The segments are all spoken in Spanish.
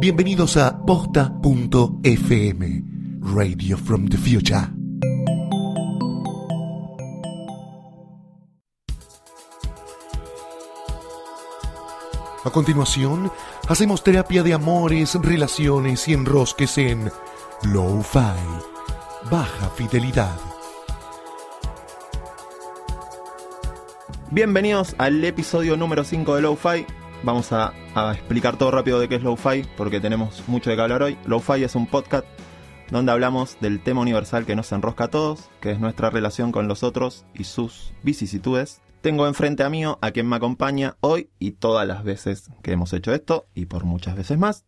Bienvenidos a posta.fm, Radio from the Future. A continuación, hacemos terapia de amores, relaciones y enrosques en Low-Fi, baja fidelidad. Bienvenidos al episodio número 5 de Lo-Fi. Vamos a, a explicar todo rápido de qué es Lo-Fi, porque tenemos mucho de qué hablar hoy. Lo-Fi es un podcast donde hablamos del tema universal que nos enrosca a todos, que es nuestra relación con los otros y sus vicisitudes. Tengo enfrente a mí a quien me acompaña hoy y todas las veces que hemos hecho esto, y por muchas veces más,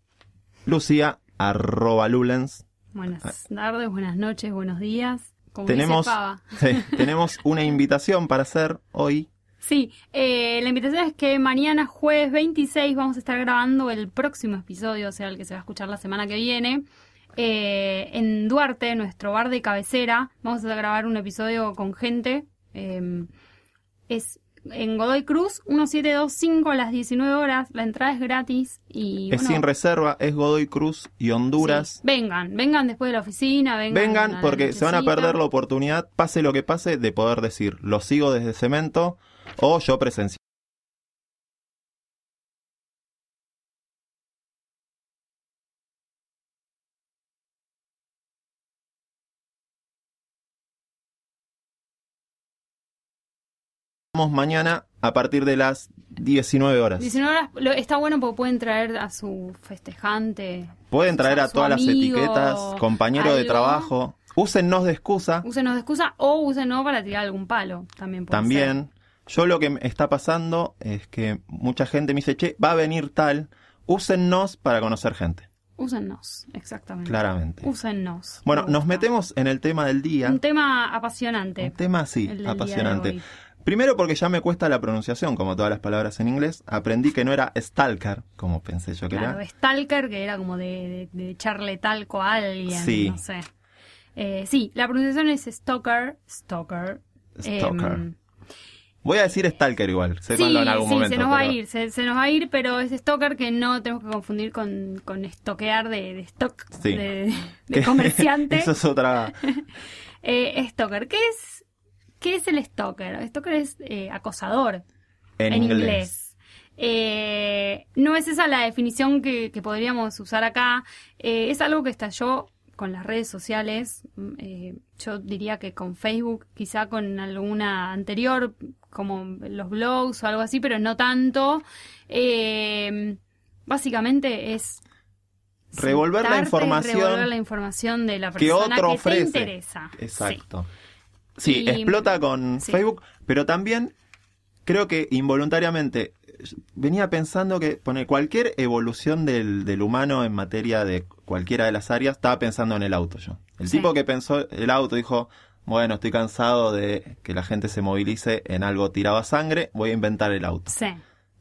Lucía, arroba Lulens. Buenas tardes, buenas noches, buenos días. Como Tenemos, dice Pava. sí, tenemos una invitación para hacer hoy. Sí, eh, la invitación es que mañana jueves 26 vamos a estar grabando el próximo episodio, o sea, el que se va a escuchar la semana que viene. Eh, en Duarte, nuestro bar de cabecera, vamos a grabar un episodio con gente. eh, es en Godoy Cruz, 1725 a las 19 horas. La entrada es gratis y Es bueno, sin reserva, es Godoy Cruz y Honduras. sí, vengan, vengan después de la oficina, vengan. Vengan porque se van a perder la oportunidad, pase lo que pase, de poder decir, lo sigo desde cemento o yo presencial. mañana a partir de las 19 horas. 19 horas, lo- está bueno porque pueden traer a su festejante. Pueden traer a todas las etiquetas, compañero de trabajo. Úsennos de excusa. Úsenos de excusa o úsenos para tirar algún palo. También puede También. Yo lo que me está pasando es que mucha gente me dice, che, va a venir tal. Úsennos para conocer gente. Úsennos, exactamente. Claramente. Úsennos. Bueno, nos metemos en el tema del día. Un tema apasionante. Un tema de apasionante. Primero porque ya me cuesta la pronunciación, como todas las palabras en inglés. Aprendí que no era stalker, como pensé yo que Claro, era. Stalker, que era como de, de- de echarle talco a alguien. Sí. No sé. Eh, sí, la pronunciación es Stalker. Stalker. Stalker. Em, Voy a decir stalker igual, sépanlo en algún sí, momento. se nos va a ir, se, se nos va a ir, pero es stalker que no tenemos que confundir con, con estoquear de, de stock, Sí. de, de comerciante. Eso es otra. Eh, stalker, ¿qué es, ¿qué es el stalker? Stalker es eh, acosador En, en, inglés. inglés. Eh, no es esa la definición que, que podríamos usar acá. Eh, es algo que estalló con las redes sociales. Mm, eh, yo diría que con Facebook, quizá con alguna anterior, como los blogs o algo así, pero no tanto. Eh, básicamente es Revolver la información revolver la información de la que persona otro que ofrece. te interesa. Exacto. Sí, Y- explota con sí. Facebook, pero también creo que involuntariamente venía pensando que pone cualquier evolución del, del humano en materia de cualquiera de las áreas, estaba pensando en el auto yo. El Sí. tipo que pensó el auto dijo, bueno, estoy cansado de que la gente se movilice en algo tirado a sangre, voy a inventar el auto. Sí.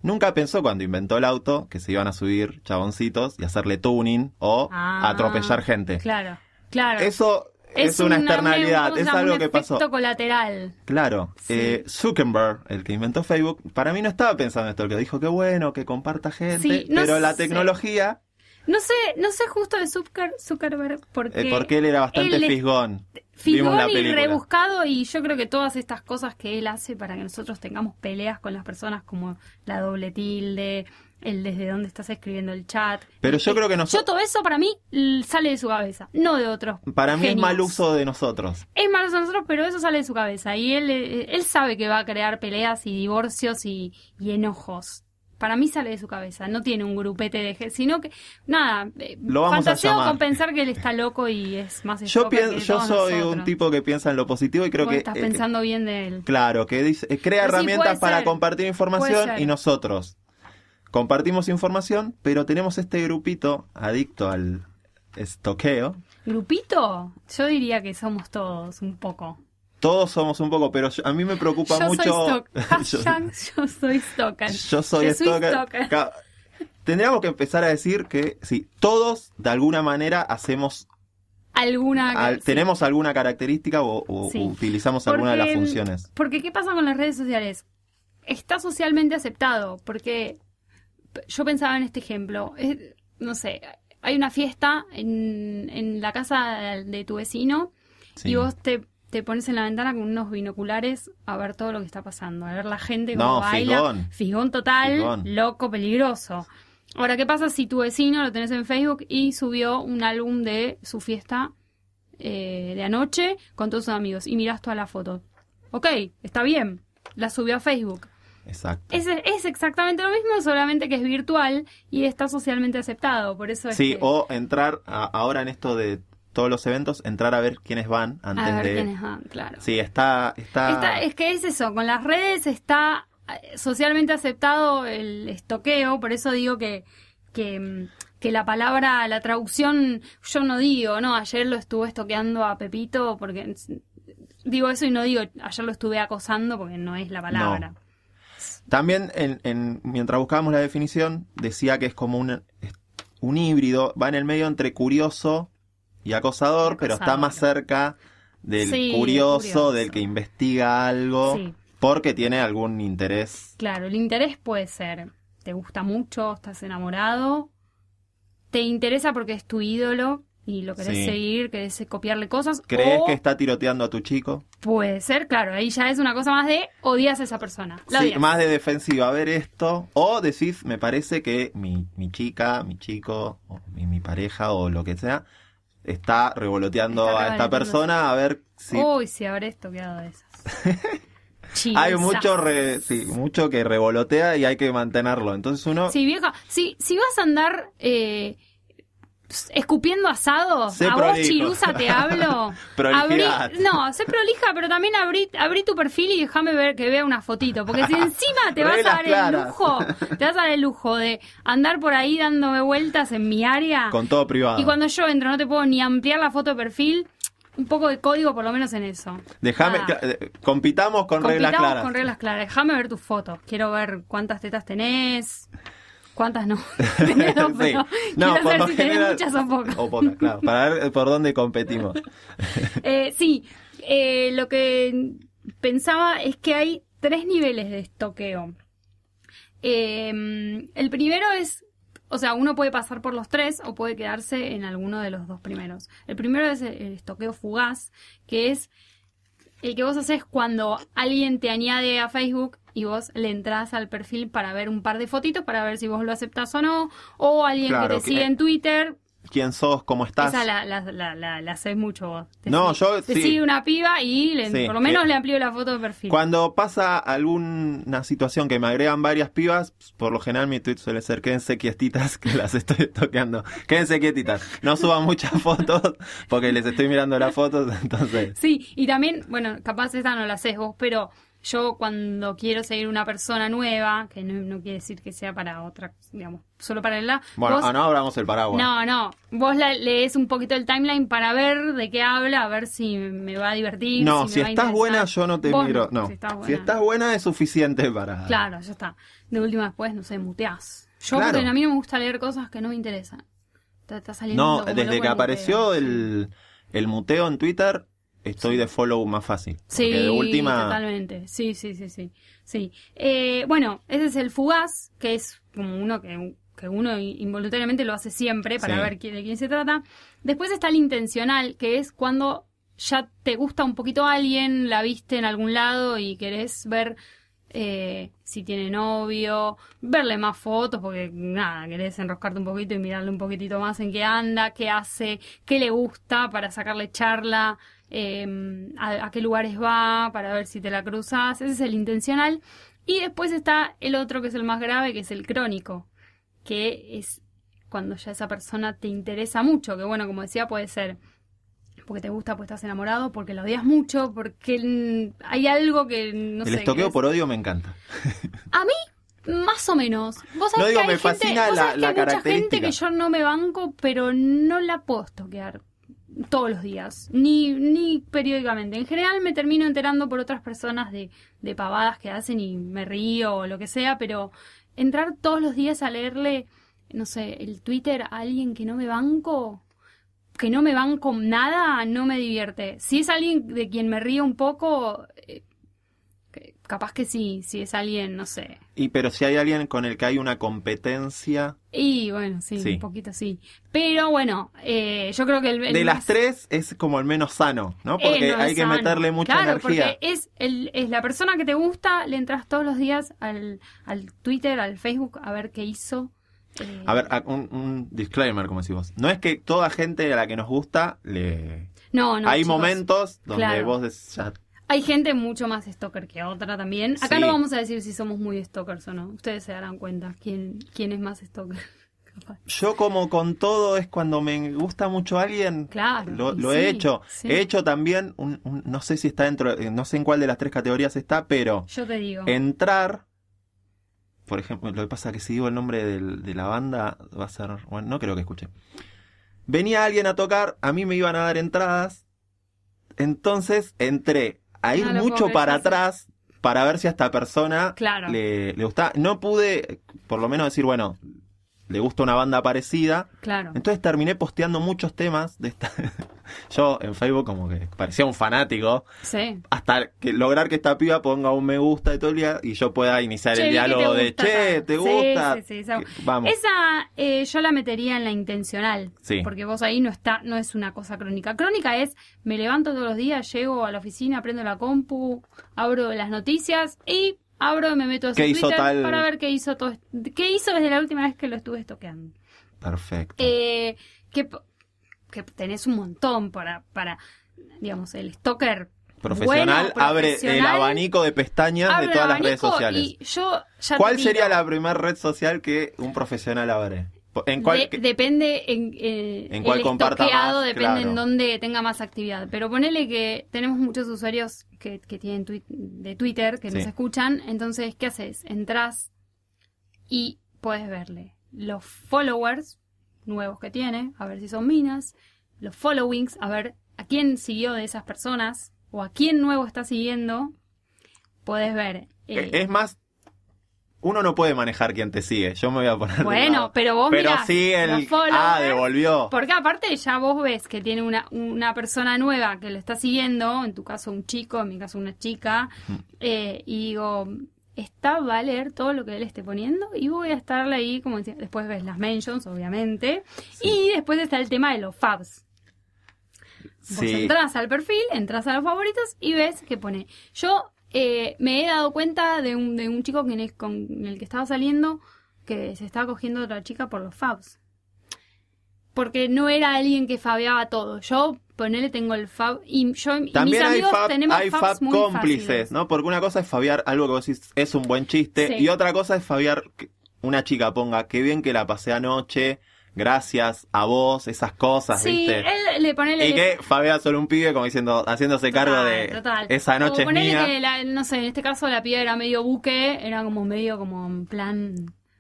Nunca pensó cuando inventó el auto que se iban a subir chaboncitos y hacerle tuning o Ah, atropellar gente. Claro, claro. Eso es, una externalidad, ¿cómo se es algo Un que pasó. efecto colateral. Claro, Sí. eh, Zuckerberg, el que inventó Facebook, para mí no estaba pensando en esto, el que dijo que bueno, que comparta gente, Sí, no pero la tecnología, No sé, no sé justo de Zucker- Zuckerberg porque, eh, porque él era bastante él es fisgón. Figón y rebuscado y yo creo que todas estas cosas que él hace para que nosotros tengamos peleas con las personas como la doble tilde, el desde dónde estás escribiendo el chat. Pero Eh, yo creo que Yo nosotros, todo eso para mí sale de su cabeza, no de otros. para mí es mal uso de nosotros. Es malo de nosotros, pero eso sale de su cabeza. Y él, eh, él sabe que va a crear peleas y divorcios y, y enojos. Para mí sale de su cabeza. No tiene un grupete de gente, sino que, nada, eh, Lo vamos a fantaseo llamar. con pensar que él está loco y es más Yo, pienso, que yo soy un tipo que piensa en lo positivo y creo Vos que... estás eh, pensando bien de él. Claro, que dice, eh, crea Pero herramientas para ser. compartir información y nosotros compartimos información, pero tenemos este grupito adicto al estoqueo. ¿Grupito? Yo diría que somos todos, un poco. Todos somos un poco, pero yo- a mí me preocupa yo mucho. soy stalker. yo, yo soy stalker. yo soy stalker. stalker. Tendríamos que empezar a decir que sí, todos de alguna manera hacemos, Alguna... al- sí. tenemos alguna característica o, o Sí. utilizamos alguna de las funciones. Porque ¿qué pasa con las redes sociales? Está socialmente aceptado, porque yo pensaba en este ejemplo. Es- no sé, hay una fiesta en, en la casa de tu vecino Sí. y vos te, te pones en la ventana con unos binoculares a ver todo lo que está pasando, a ver la gente cómo No, baila. figón. Figón total, Figón. loco, peligroso. Ahora, ¿qué pasa si tu vecino lo tenés en Facebook y subió un álbum de su fiesta eh, de anoche con todos sus amigos y mirás todas las fotos? Ok, está bien, la subió a Facebook. Exacto. Es, es exactamente lo mismo, solamente que es virtual y está socialmente aceptado. Por eso es Sí, que- o entrar a- ahora en esto de todos los eventos, entrar a ver quiénes van antes a ver de... quiénes van, claro. Sí, está... está... Está- es que es eso, con las redes está eh, socialmente aceptado el estoqueo, por eso digo que, que, mm, que la palabra, la traducción, yo no digo, no, ayer lo estuve estoqueando a Pepito, porque mm, digo eso y no digo, ayer lo estuve acosando, porque no es la palabra. También, en, en- mientras buscábamos la definición, decía que es como un, un híbrido, va en el medio entre curioso y acosador, pero está más cerca del Sí, curioso, curioso. del que investiga algo, Sí. porque tiene algún interés. Claro, el interés puede ser, te gusta mucho, estás enamorado, te interesa porque es tu ídolo y lo querés Sí. seguir, querés copiarle cosas. ¿Crees o que está tiroteando a tu chico? Puede ser, claro, ahí ya es una cosa más de odias a esa persona. La Sí, odias. más de defensiva, a ver esto. O decís, me parece que mi, mi chica, mi chico, o mi, mi pareja o lo que sea, está revoloteando Está a esta persona a ver si... Uy, si habré estoqueado de esas. Hay mucho, re- sí, mucho que revolotea y hay que mantenerlo. Entonces uno... Sí, vieja, si, si vas a andar eh, escupiendo asado, Sé a vos. Chirusa, te hablo. Abrí, no, sé prolija, pero también abrí, abrí tu perfil y déjame ver que vea una fotito. Porque si encima te vas a dar el lujo, te vas a dar el lujo de andar por ahí dándome vueltas en mi área. Con todo privado. Y cuando yo entro no te puedo ni ampliar la foto de perfil, un poco de código por lo menos en eso. Déjame... Eh, compitamos con reglas Compitamos claras. con reglas claras. Déjame ver tus fotos. Quiero ver cuántas tetas tenés, cuántas no. Sí. pero No, quiero por saber si tenés general- muchas o pocas. O pocas, claro. Para ver por dónde competimos. Eh, sí, eh, lo que pensaba es que hay tres niveles de estoqueo. Eh, el primero es, o sea, uno puede pasar por los tres o puede quedarse en alguno de los dos primeros. El primero es el estoqueo fugaz, que es el que vos haces cuando alguien te añade a Facebook y vos le entras al perfil para ver un par de fotitos para ver si vos lo aceptás o no, o alguien Claro, que te que- sigue en Twitter ¿Quién sos? ¿Cómo estás? esa la, la, la, la, la haces mucho vos. Te No, sigue- yo Te sí. sigue una piba y le- Sí, por lo menos eh, le amplío la foto de perfil. Cuando pasa alguna situación que me agregan varias pibas, por lo general mi tweet suele ser quédense quietitas que las estoy toqueando. Quédense quietitas. No suban muchas fotos porque les estoy mirando las fotos, entonces... Sí, y también, bueno, capaz esta no la haces vos, pero yo cuando quiero seguir una persona nueva, que no, no quiere decir que sea para otra, digamos, solo para el la, Bueno, vos- ah, no abramos el paraguas. No, no. Vos la- lees un poquito el timeline para ver de qué habla, a ver si me va a divertir. No, si, si me va a estás buena yo no te Vos miro. No, Si estás buena. si estás buena es suficiente para... Claro, ya está. De última después, no sé, muteás. Yo Claro. porque a mí no me gusta leer cosas que no me interesan. Te está saliendo No, desde que apareció el, el muteo en Twitter, estoy de follow más fácil. Sí, Porque de última... totalmente. Sí, sí, sí, sí. sí. Eh, bueno, ese es el fugaz, que es como uno que, que uno involuntariamente lo hace siempre para Sí. ver de quién se trata. Después está el intencional, que es cuando ya te gusta un poquito alguien, la viste en algún lado y querés ver eh, si tiene novio, verle más fotos, porque nada, querés enroscarte un poquito y mirarle un poquitito más en qué anda, qué hace, qué le gusta para sacarle charla, eh, a, a qué lugares va, para ver si te la cruzas. Ese es el intencional. Y después está el otro que es el más grave, que es el crónico, que es cuando ya esa persona te interesa mucho, que bueno, como decía, puede ser porque te gusta, porque estás enamorado, porque la odias mucho, porque hay algo que no el sé. estoqueo que es- por odio me encanta. a mí, más o menos. Vos sabés No digo, que hay me gente, fascina vos la- sabés que la hay mucha gente que yo no me banco, pero no la puedo toquear todos los días, ni, ni periódicamente. En general me termino enterando por otras personas de, de pavadas que hacen y me río o lo que sea, pero entrar todos los días a leerle, no sé, el Twitter a alguien que no me banco, que no me banco nada, no me divierte. Si es alguien de quien me río un poco, eh, capaz que sí, si es alguien, no sé. Y pero si hay alguien con el que hay una competencia. Y bueno, sí, Sí. un poquito sí. Pero bueno, eh, yo creo que el, el De las tres es como el menos sano, ¿no? Porque hay que sano. meterle mucha claro, energía. porque es, el, es la persona que te gusta, le entras todos los días al, al Twitter, al Facebook, a ver qué hizo. Eh, A ver, un, un disclaimer, como decís vos. No es que toda gente a la que nos gusta le. no, no, hay chicos. momentos donde Claro. vos ya- Hay gente mucho más stalker que otra también. Acá Sí. no vamos a decir si somos muy stalkers o no. Ustedes se darán cuenta quién, quién es más stalker. Yo como con todo es cuando me gusta mucho alguien, Claro, lo, lo sí, he hecho. sí. He hecho también, un- un- no sé si está dentro, eh, no sé en cuál de las tres categorías está, pero Yo te digo. entrar, por ejemplo, lo que pasa es que si digo el nombre del- de la banda va a ser, bueno, no creo que escuche. Venía alguien a tocar, a mí me iban a dar entradas, entonces entré a ir No mucho para atrás para ver si a esta persona Claro. le, le gustaba. No pude, por lo menos decir, bueno, le gusta una banda parecida. Claro. Entonces terminé posteando muchos temas de esta. Yo en Facebook como que parecía un fanático. Sí. Hasta que lograr que esta piba ponga un me gusta y todo el día y yo pueda iniciar Che, el diálogo de gusta, che, tal". ¿te Sí, gusta? sí, sí, esa- Vamos. Esa eh, yo la metería en la intencional. Sí. Porque vos ahí no está, no es una cosa crónica. Crónica es, me levanto todos los días, llego a la oficina, prendo la compu, abro las noticias y abro y me meto a su ¿Qué hizo Twitter tal? para ver qué hizo todo, qué hizo desde la última vez que lo estuve estoqueando. Perfecto. Eh, que, tenés un montón para, para digamos, el stalker. profesional bueno, abre el abanico de pestañas de todas las redes sociales. Y yo ya ¿Cuál sería la primera red social que un profesional abre? ¿En cuál? De- que- depende en, eh, En cuál el comparta más, depende claro. en dónde tenga más actividad. Pero ponele que tenemos muchos usuarios que, que tienen de Twitter que nos escuchan. Entonces, ¿qué haces? Entrás y puedes verle los followers nuevos que tiene, a ver si son minas, los followings, a ver a quién siguió de esas personas o a quién nuevo está siguiendo. Puedes ver. eh, Es más, uno no puede manejar quién te sigue. Yo me voy a poner. Bueno, pero vos Pero mirás sí el. Ah, devolvió. Porque aparte ya vos ves que tiene una, una persona nueva que lo está siguiendo, en tu caso un chico, en mi caso una chica, eh, y digo, está va a leer todo lo que él esté poniendo y voy a estarle ahí, como decía, después ves las mentions, obviamente, y después está el tema de los fabs. Vos Sí. entras al perfil, entras a los favoritos y ves que pone. Yo eh, me he dado cuenta de un, de un chico que en el- con el que estaba saliendo que se estaba cogiendo a otra chica por los fabs. Porque no era alguien que fabeaba todo. Yo, ponele, tengo el fab. Y yo y También mis hay amigos fab, tenemos hay fabs fab muy cómplices, fáciles. ¿no? Porque una cosa es fabiar algo que vos decís es un buen chiste Sí. y otra cosa es fabiar que una chica ponga qué bien que la pasé anoche, gracias a vos, esas cosas, Sí, ¿viste? él le ponele. Y que fabea solo un pibe como diciendo, haciéndose cargo de total. esa noche O es ponele mía. que la- no sé, en este caso la piba era medio buque, era como medio como en plan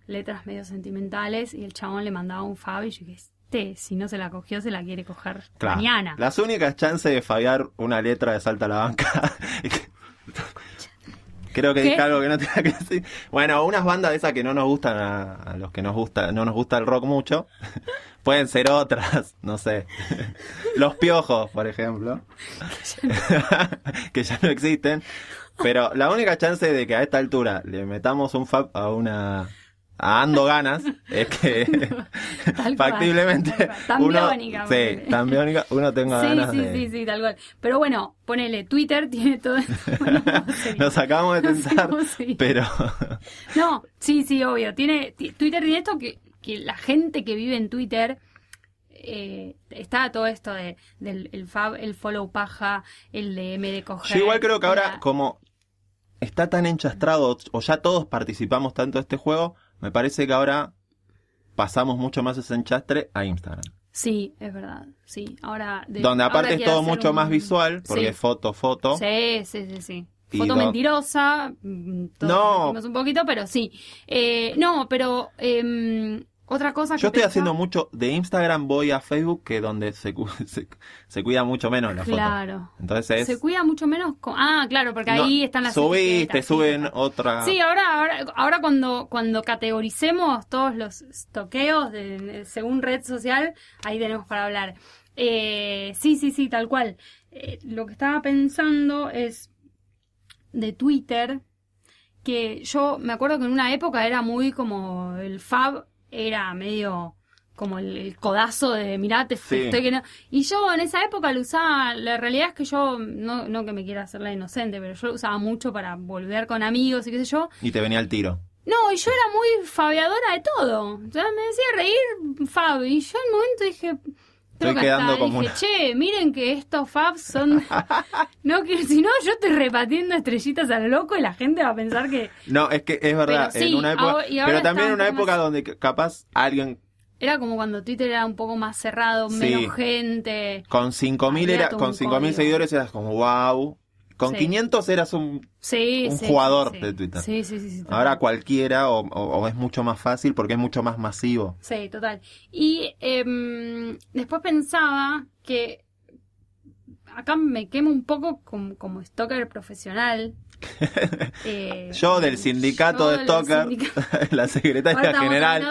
letras medio sentimentales y el chabón le mandaba un fab y yo dije, este, si no se la cogió, se la quiere coger Claro. mañana. Las únicas chances de fabiar una letra de Salta a la banca. Creo que ¿Qué? dije algo que no tenía que decir. Bueno, unas bandas de esas que no nos gustan a, a los que nos gusta, no nos gusta el rock mucho. Pueden ser otras, no sé. Los piojos, por ejemplo. que ya no existen. Pero la única chance de que a esta altura le metamos un fab a una a Ando Ganas es que Tal cual, factiblemente tal cual. Tan uno biónica, sí, tan biónica, uno tenga Sí, ganas sí, de sí, sí, tal cual. Pero bueno, ponele, Twitter tiene todo esto. Bueno, no nos acabamos de No sé cómo seguir. pero No, sí, sí, obvio. Tiene, ti- Twitter tiene esto que, que la gente que vive en Twitter eh, está todo esto de, del el fab, el follow paja, el de me de coger. yo igual creo que ahora la- como está tan enchastrado o ya todos participamos tanto de este juego me parece que ahora pasamos mucho más ese enchastre a Instagram Sí, es verdad. Sí, ahora. de- donde ahora aparte es todo mucho un- más visual porque Sí. es foto foto Sí, sí, sí, sí. Y Foto do- mentirosa. mm, No. un poquito, pero sí. Eh, no, pero em, otra cosa que yo estoy pensaba- haciendo mucho de Instagram voy a Facebook que donde se, se, se cuida mucho menos la foto Claro. entonces Se cuida mucho menos con... Ah, claro, porque no, ahí están las subís, te suben otra Sí, ahora, ahora, ahora cuando, cuando categoricemos todos los toqueos de, de- según red social, ahí tenemos para hablar. Eh, sí, sí, sí, tal cual. Eh, lo que estaba pensando es de Twitter. que yo me acuerdo que en una época era muy como el fab, era medio como el, el codazo de mirá, te Sí. estoy que no. Y yo en esa época lo usaba, la realidad es que yo, no, no que me quiera hacer la inocente, pero yo lo usaba mucho para volver con amigos y qué sé yo. Y te venía el tiro. No, y yo era muy fabiadora de todo. O sea, me decía reír Fab. Y yo en un momento dije. Que quedando hasta como dije, una- che, miren que estos Fabs son. no, que si no, yo estoy repartiendo estrellitas a lo loco y la gente va a pensar que. No, es que es verdad, Pero sí, en una época, ahora- pero también en una época más- donde capaz alguien Era como cuando Twitter era un poco más cerrado, Sí. menos gente. con 5000 Había era con un 5000 código. seguidores eras como wow. Con Sí. 500 eras un Sí, Un sí, jugador de. Twitter. Sí, sí, sí. ahora cualquiera o, o- o es mucho más fácil porque es mucho más masivo. Sí, total. Y em, después pensaba que acá me quemo un poco como, como stalker profesional. Eh, Yo del sindicato yo de Stalker, sindicato- la secretaria estamos general,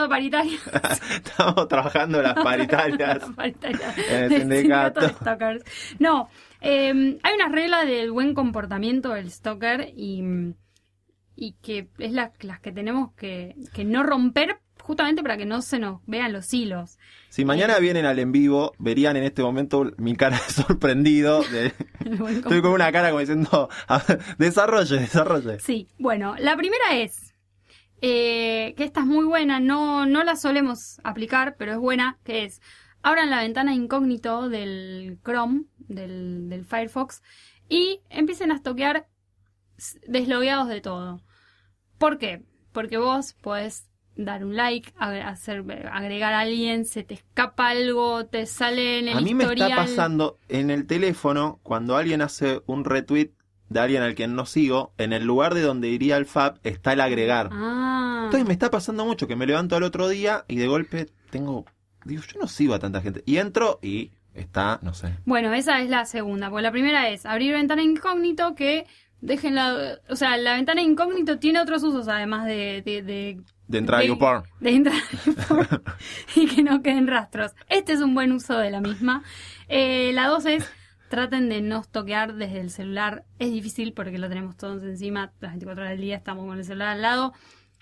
estamos trabajando las paritarias. Paritaria En el del sindicato. de. No, eh, hay una regla del buen comportamiento del stalker y, y que es la- las que tenemos que, que no romper justamente para que no se nos vean los hilos. Si mañana vienen al en vivo, verían en este momento mi cara sorprendido. de- estoy con una cara como diciendo, "A ver, desarrolle, desarrolle. Sí, bueno, la primera es, eh, que esta es muy buena, no, no la solemos aplicar, pero es buena, que es, abran la ventana incógnito del Chrome, del, del Firefox, y empiecen a estoquear deslogueados de todo. ¿Por qué? Porque vos podés dar un like, hacer, agregar a alguien, se te escapa algo, te sale en el A mí me está pasando en el teléfono cuando alguien hace un retweet de alguien al quien no sigo, en el lugar de donde iría el FAB está el agregar. Ah. Entonces me está pasando mucho que me levanto al otro día y de golpe tengo, digo, yo no sigo a tanta gente. Y entro y está, no sé. Bueno, esa es la segunda, porque la primera es abrir ventana incógnito que dejen la... O sea, la ventana incógnito tiene otros usos además de... de, de De entrar a YouPorn. de entrar a y que no queden rastros. Este es un buen uso de la misma. Eh, la dos es traten de no toquear desde el celular. Es difícil porque lo tenemos todos encima, las 24 horas del día estamos con el celular al lado.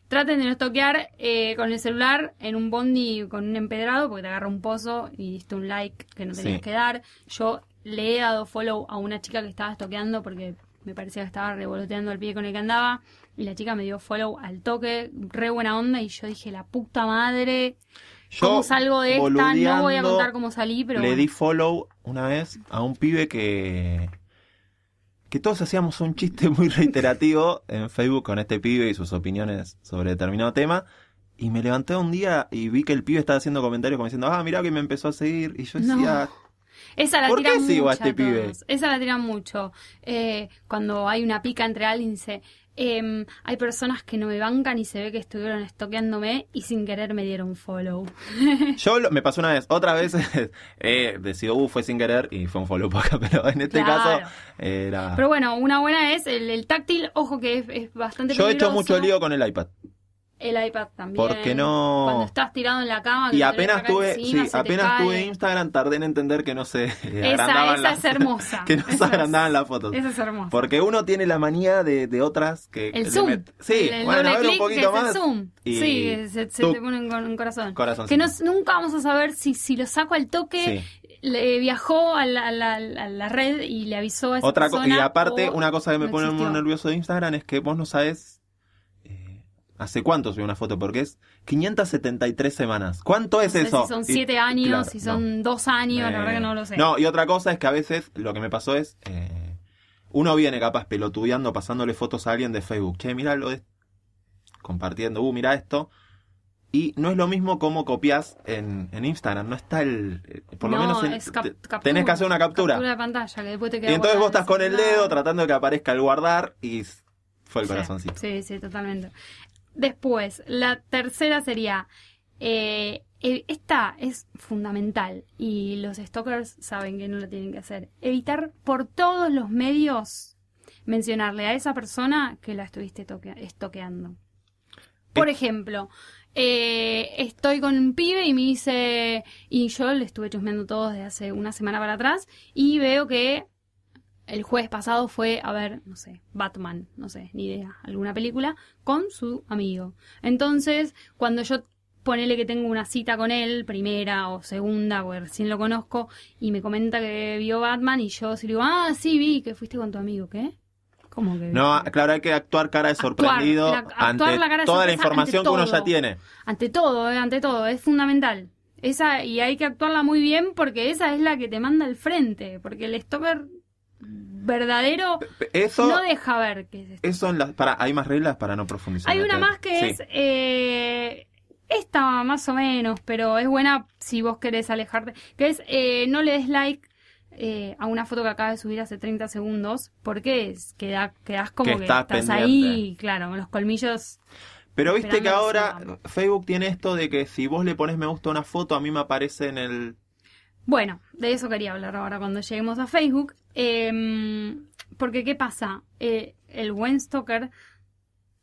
Traten de no toquear eh, con el celular en un bondi con un empedrado porque te agarra un pozo y diste un like que no tenías Sí. que dar. Yo le he dado follow a una chica que estaba estoqueando porque me parecía que estaba revoloteando el pie con el que andaba. Y la chica me dio follow al toque, re buena onda. Y yo dije, la puta madre, ¿cómo salgo de esta? No voy a contar cómo salí, pero. le bueno. di follow una vez a un pibe que que todos hacíamos un chiste muy reiterativo en Facebook con este pibe y sus opiniones sobre determinado tema y me levanté un día y vi que el pibe estaba haciendo comentarios como diciendo ah mirá que me empezó a seguir y yo No. Esa la ¿Por tiran qué sigo a mucho este pibe? Esa la tiran mucho. Eh, cuando hay una pica entre alguien dice, em, hay personas que no me bancan y se ve que estuvieron estoqueándome y sin querer me dieron follow. yo lo- me pasó una vez otra vez eh, decido uh fue sin querer y fue un follow para acá pero en este Claro. caso era Pero bueno, una buena es el, el táctil, ojo que es, es bastante yo he hecho mucho lío con el iPad El iPad también. Porque no- Cuando estás tirado en la cama. que y apenas tuve encima, sí, se te apenas tuve Instagram tardé en entender que no se Esa, agrandaban esa las- es hermosa. que no se Esa es- agrandaban las fotos Esa es hermosa. Porque uno tiene la manía de, de otras que... El zoom. met- Sí, el, el bueno, a ver un poquito es más. el zoom. y Sí, que se, se te pone un, cor- un corazón. corazoncito. Que no, nunca vamos a saber si, si lo saco al toque, Sí. le viajó a la, a la- a la red y le avisó a esa Otra persona. y aparte, una cosa que me pone muy nervioso de Instagram es que vos no sabes hace cuánto subí una foto, porque es 573 semanas. ¿Cuánto es No sé eso? Si son Y- siete años, claro, si son dos años, la verdad que no lo sé. No, y otra cosa es que a veces lo que me pasó es. eh, uno viene capaz pelotudeando, pasándole fotos a alguien de Facebook. Che, mira lo de. Compartiendo, uh, mira esto. Y no es lo mismo como copias en, en Instagram. No está el. eh, Por lo No, menos en- es cap- captura, tenés que hacer una captura. Captura de pantalla, que después te queda y entonces vos estás con el dedo tratando de que aparezca el guardar y fue el Sí, corazoncito. Sí, sí, totalmente. Después, la tercera sería, eh, esta es fundamental y los stalkers saben que no lo tienen que hacer. Evitar por todos los medios mencionarle a esa persona que la estuviste toque- estoqueando. Por ejemplo, eh, estoy con un pibe y me dice, y yo le estuve chusmeando todo desde hace una semana para atrás y veo que el jueves pasado fue a ver, no sé, Batman, no sé, ni idea, alguna película, con su amigo. Entonces, cuando yo ponele que tengo una cita con él, primera o segunda, o recién lo conozco, y me comenta que vio Batman, y yo si le digo, ah, sí, vi que fuiste con tu amigo, ¿qué? ¿Cómo que No, claro, hay que actuar cara de Actuar, sorprendido la- actuar ante la cara de toda la información que uno ya tiene. Ante todo, eh, ante todo, es fundamental. Esa, y hay que actuarla muy bien porque esa es la que te manda al frente. Porque el stalker verdadero Eso, no deja ver que es esto. eso en las- para, hay más reglas para no profundizar. Hay una más que Sí. es. Eh, esta más o menos, pero es buena si vos querés alejarte. Que es eh, no le des like eh, a una foto que acaba de subir hace 30 segundos. Porque es, queda, quedás como Que que, estás estás pendiente. ahí, claro, con los colmillos. Pero viste que ahora. Facebook tiene esto de que si vos le pones me gusta a una foto, a mí me aparece en el... Bueno, de eso quería hablar ahora cuando lleguemos a Facebook. Eh, porque, ¿qué pasa? Eh, el buen stalker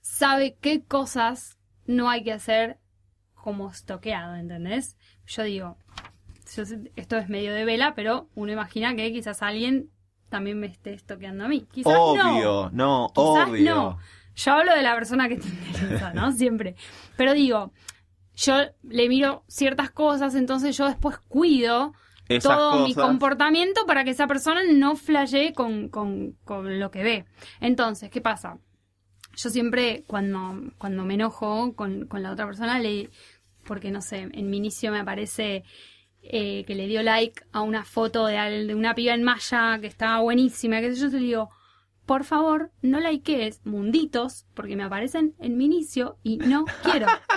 sabe qué cosas no hay que hacer como stoqueado, ¿entendés? Yo digo, yo sé- esto es medio de vela, pero uno imagina que quizás alguien también me esté stoqueando a mí. Quizás obvio, no, Quizás obvio. no. Yo hablo de la persona que interesa, ¿no? Siempre. Pero digo, yo le miro ciertas cosas, entonces yo después cuido Esas todo mi comportamiento para que esa persona no flashee con, con, con lo que ve. Entonces, ¿qué pasa? Yo siempre, cuando, cuando me enojo con, con la otra persona, le, porque no sé, en mi inicio me aparece eh, que le dio like a una foto de, al- de una piba en malla que estaba buenísima, que yo te digo, por favor, no likees munditos, porque me aparecen en mi inicio y no quiero.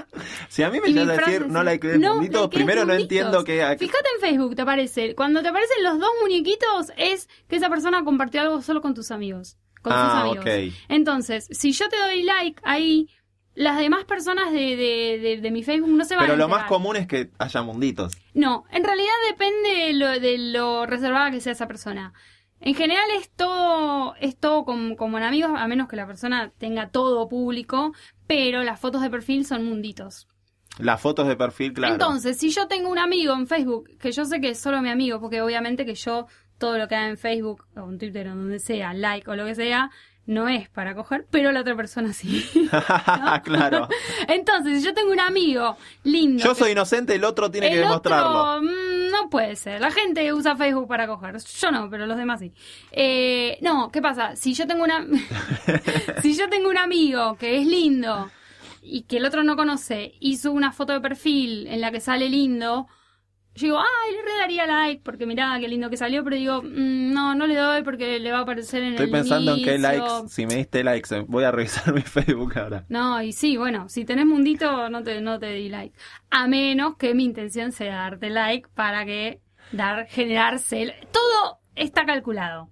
Si a mí me llegas a decir no like de no mundito, primero no entiendo que... Fíjate en Facebook, te aparece. Cuando te aparecen los dos muñequitos, es que esa persona compartió algo solo con tus amigos. Con sus Ah, amigos. ok. Entonces, si yo te doy like ahí, las demás personas de, de, de- de mi Facebook no se van Pero a lo más común es que haya munditos. No, en realidad depende de lo, de lo reservada que sea esa persona. En general es todo, es todo como, como en amigos, a menos que la persona tenga todo público, pero las fotos de perfil son munditos. Las fotos de perfil, claro. Entonces, si yo tengo un amigo en Facebook, que yo sé que es solo mi amigo, porque obviamente que yo todo lo que haga en Facebook o en Twitter o donde sea, like o lo que sea, no es para coger, pero la otra persona sí. claro. Entonces, si yo tengo un amigo lindo. Yo soy inocente, el otro tiene que demostrarlo. otro, mm, no puede ser. La gente usa Facebook para coger. Yo no, pero los demás sí. Eh, no, ¿qué pasa? Si yo tengo una, si yo tengo un amigo que es lindo y que el otro no conoce sube una foto de perfil en la que sale lindo, yo digo, ay, le redaría like porque mirá qué lindo que salió, pero digo, mm, no, no le doy porque le va a aparecer en Estoy el pensando en qué likes, si me diste likes, eh, voy a revisar mi Facebook ahora. No, y sí, bueno, si tenés mundito, no te, no te di like. A menos que mi intención sea darte like para que dar, generarse. el- Todo está calculado.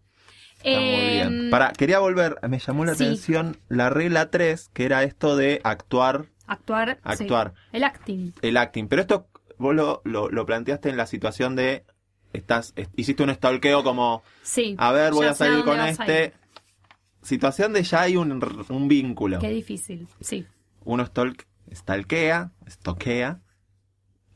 Está muy bien. Para, quería volver, me llamó la sí. atención la regla 3, que era esto de actuar Actuar. sí. Actuar. el acting. el acting. Pero esto vos lo, lo, lo planteaste en la situación de estás est- hiciste un stalkeo como Sí. a ver voy a salir con este situación de ya hay un, un vínculo Qué difícil. Sí. uno stalk, stalkea stalkea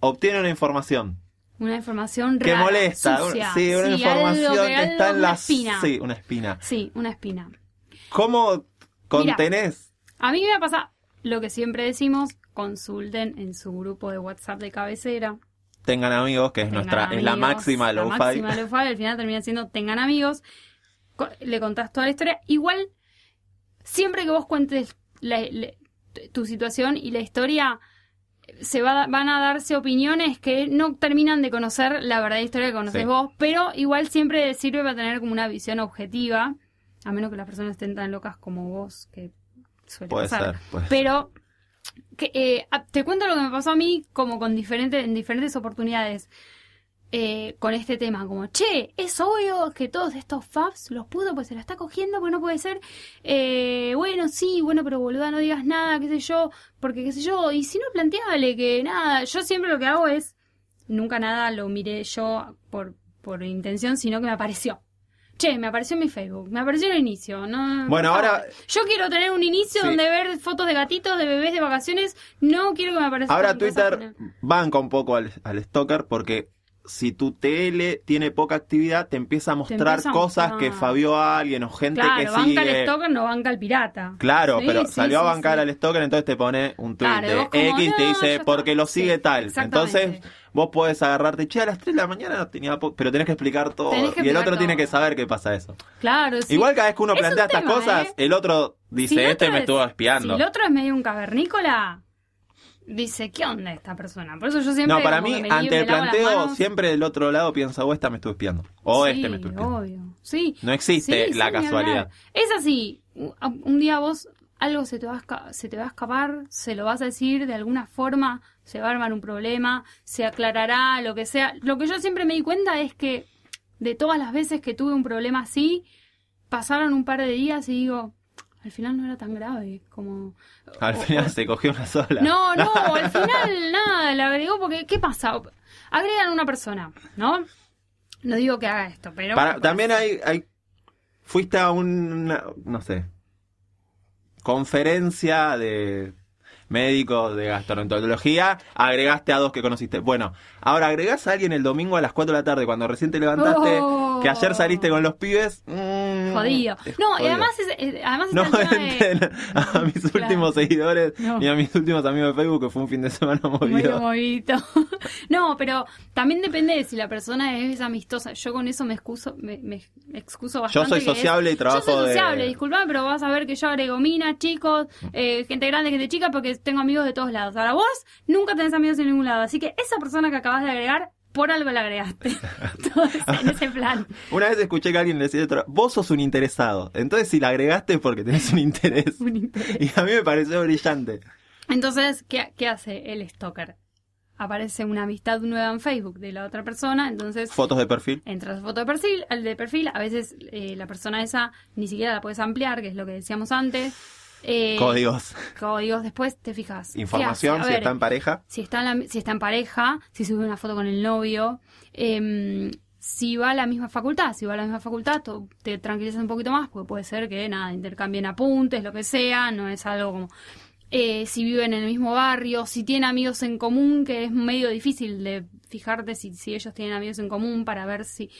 obtiene una información Una información que rara, molesta sucia. sí una Sí, información algo que, está en la una espina. sí una espina Sí, una espina. cómo contenés A mí me pasa lo que siempre decimos, consulten en su grupo de WhatsApp de cabecera. tengan amigos que es tengan nuestra es la máxima la lo-fi máxima lo-fi, al final termina siendo tengan amigos. Le contás toda la historia. Igual, siempre que vos cuentes la- la- tu situación y la historia, se va, van a darse opiniones que no terminan de conocer la verdadera historia que conoces Sí. vos, pero igual siempre sirve para tener como una visión objetiva, a menos que las personas estén tan locas como vos, que suele puede pasar. ser. Pero que, eh, te cuento lo que me pasó a mí como con diferentes, en diferentes oportunidades eh, con este tema. Como, che, es obvio que todos estos faps los pudo, pues se la está cogiendo, porque no puede ser. Eh, bueno, sí, bueno, pero boluda, no digas nada, qué sé yo, porque qué sé yo. Y si no, planteale que nada. Yo siempre lo que hago es, nunca nada lo miré yo por, por intención, sino que me apareció. Che, me apareció en mi Facebook, me apareció el inicio. No, Bueno, ahora-. Yo quiero tener un inicio Sí. donde ver fotos de gatitos, de bebés de vacaciones. No quiero que me aparezcan Ahora Twitter banca un poco al, al stalker porque si tu TL tiene poca actividad, te empieza a mostrar empieza a cosas mostrar. que fabió a alguien o gente Claro, que banca sigue. el stalker, no banca el pirata. Claro, Sí, pero sí, salió a bancar al stalker, entonces te pone un tweet Claro, de como, X, te no, dice porque lo sigue tal. Entonces vos podés agarrarte, che, a las 3 de la mañana no tenía po-", pero tenés que explicar todo. Y el otro tiene que saber qué pasa eso. Claro, sí. Igual cada vez que uno Es plantea estas tema, cosas, ¿eh? el otro dice, Si el este me es- estuvo espiando. Si el otro es medio un cavernícola, dice, ¿qué onda esta persona? Por eso yo siempre. no, para mí, me ante el me planteo, siempre el otro lado piensa, o esta me estuvo espiando. O Sí, este me estuvo espiando. obvio. Sí. No existe Sí, la casualidad. Es así. Un día vos algo se te, va a se te va a escapar, se lo vas a decir de alguna forma, se va a armar un problema, se aclarará, lo que sea. Lo que yo siempre me di cuenta es que de todas las veces que tuve un problema así, pasaron un par de días y digo, al final no era tan grave como... Al o- final o- se cogió una sola. no, no, al final nada, le agregó porque, ¿qué pasa? Agregan una persona, ¿no? No digo que haga esto, pero... Para- también hay, hay. Fuiste a una. No sé. Conferencia de médicos de gastroenterología. Agregaste a dos que conociste. Bueno, ahora agregás a alguien el domingo a las 4 de la tarde cuando recién te levantaste. Oh. Que ayer saliste con los pibes. mm, Jodido. es No, y además, es, eh, además No de- a mis Claro. últimos seguidores No. ni a mis últimos amigos de Facebook que fue un fin de semana Muy movido. movidito. No, pero también depende de si la persona es amistosa. Yo con eso me excuso, me, me excuso Yo bastante. soy que es- sociable y trabajo Yo soy de- sociable, disculpame, pero vas a ver que yo agrego minas, chicos, eh, gente grande, gente chica, porque tengo amigos de todos lados. Ahora vos nunca tenés amigos en ningún lado. Así que esa persona que acabas de agregar, por algo la agregaste. Entonces, en ese plan. Una vez escuché que alguien le decía vos sos un interesado. Entonces si la agregaste es porque tenés un interés. Un interés. Y a mí me pareció brillante. Entonces, ¿qué, qué hace el stalker? Aparece una amistad nueva en Facebook de la otra persona, entonces Fotos de perfil. entra su foto de perfil, al de perfil, a veces eh, la persona esa ni siquiera la puedes ampliar, que es lo que decíamos antes. Eh, Códigos. Códigos, después te fijas. ¿qué Información, si ver, está en pareja. si está en, la- si está en pareja, si sube una foto con el novio, em, si va a la misma facultad, si va a la misma facultad, te tranquilizas un poquito más, porque puede ser que nada, intercambien apuntes, lo que sea, no es algo como... eh, si viven en el mismo barrio, si tienen amigos en común, que es medio difícil de fijarte si, si ellos tienen amigos en común para ver si... es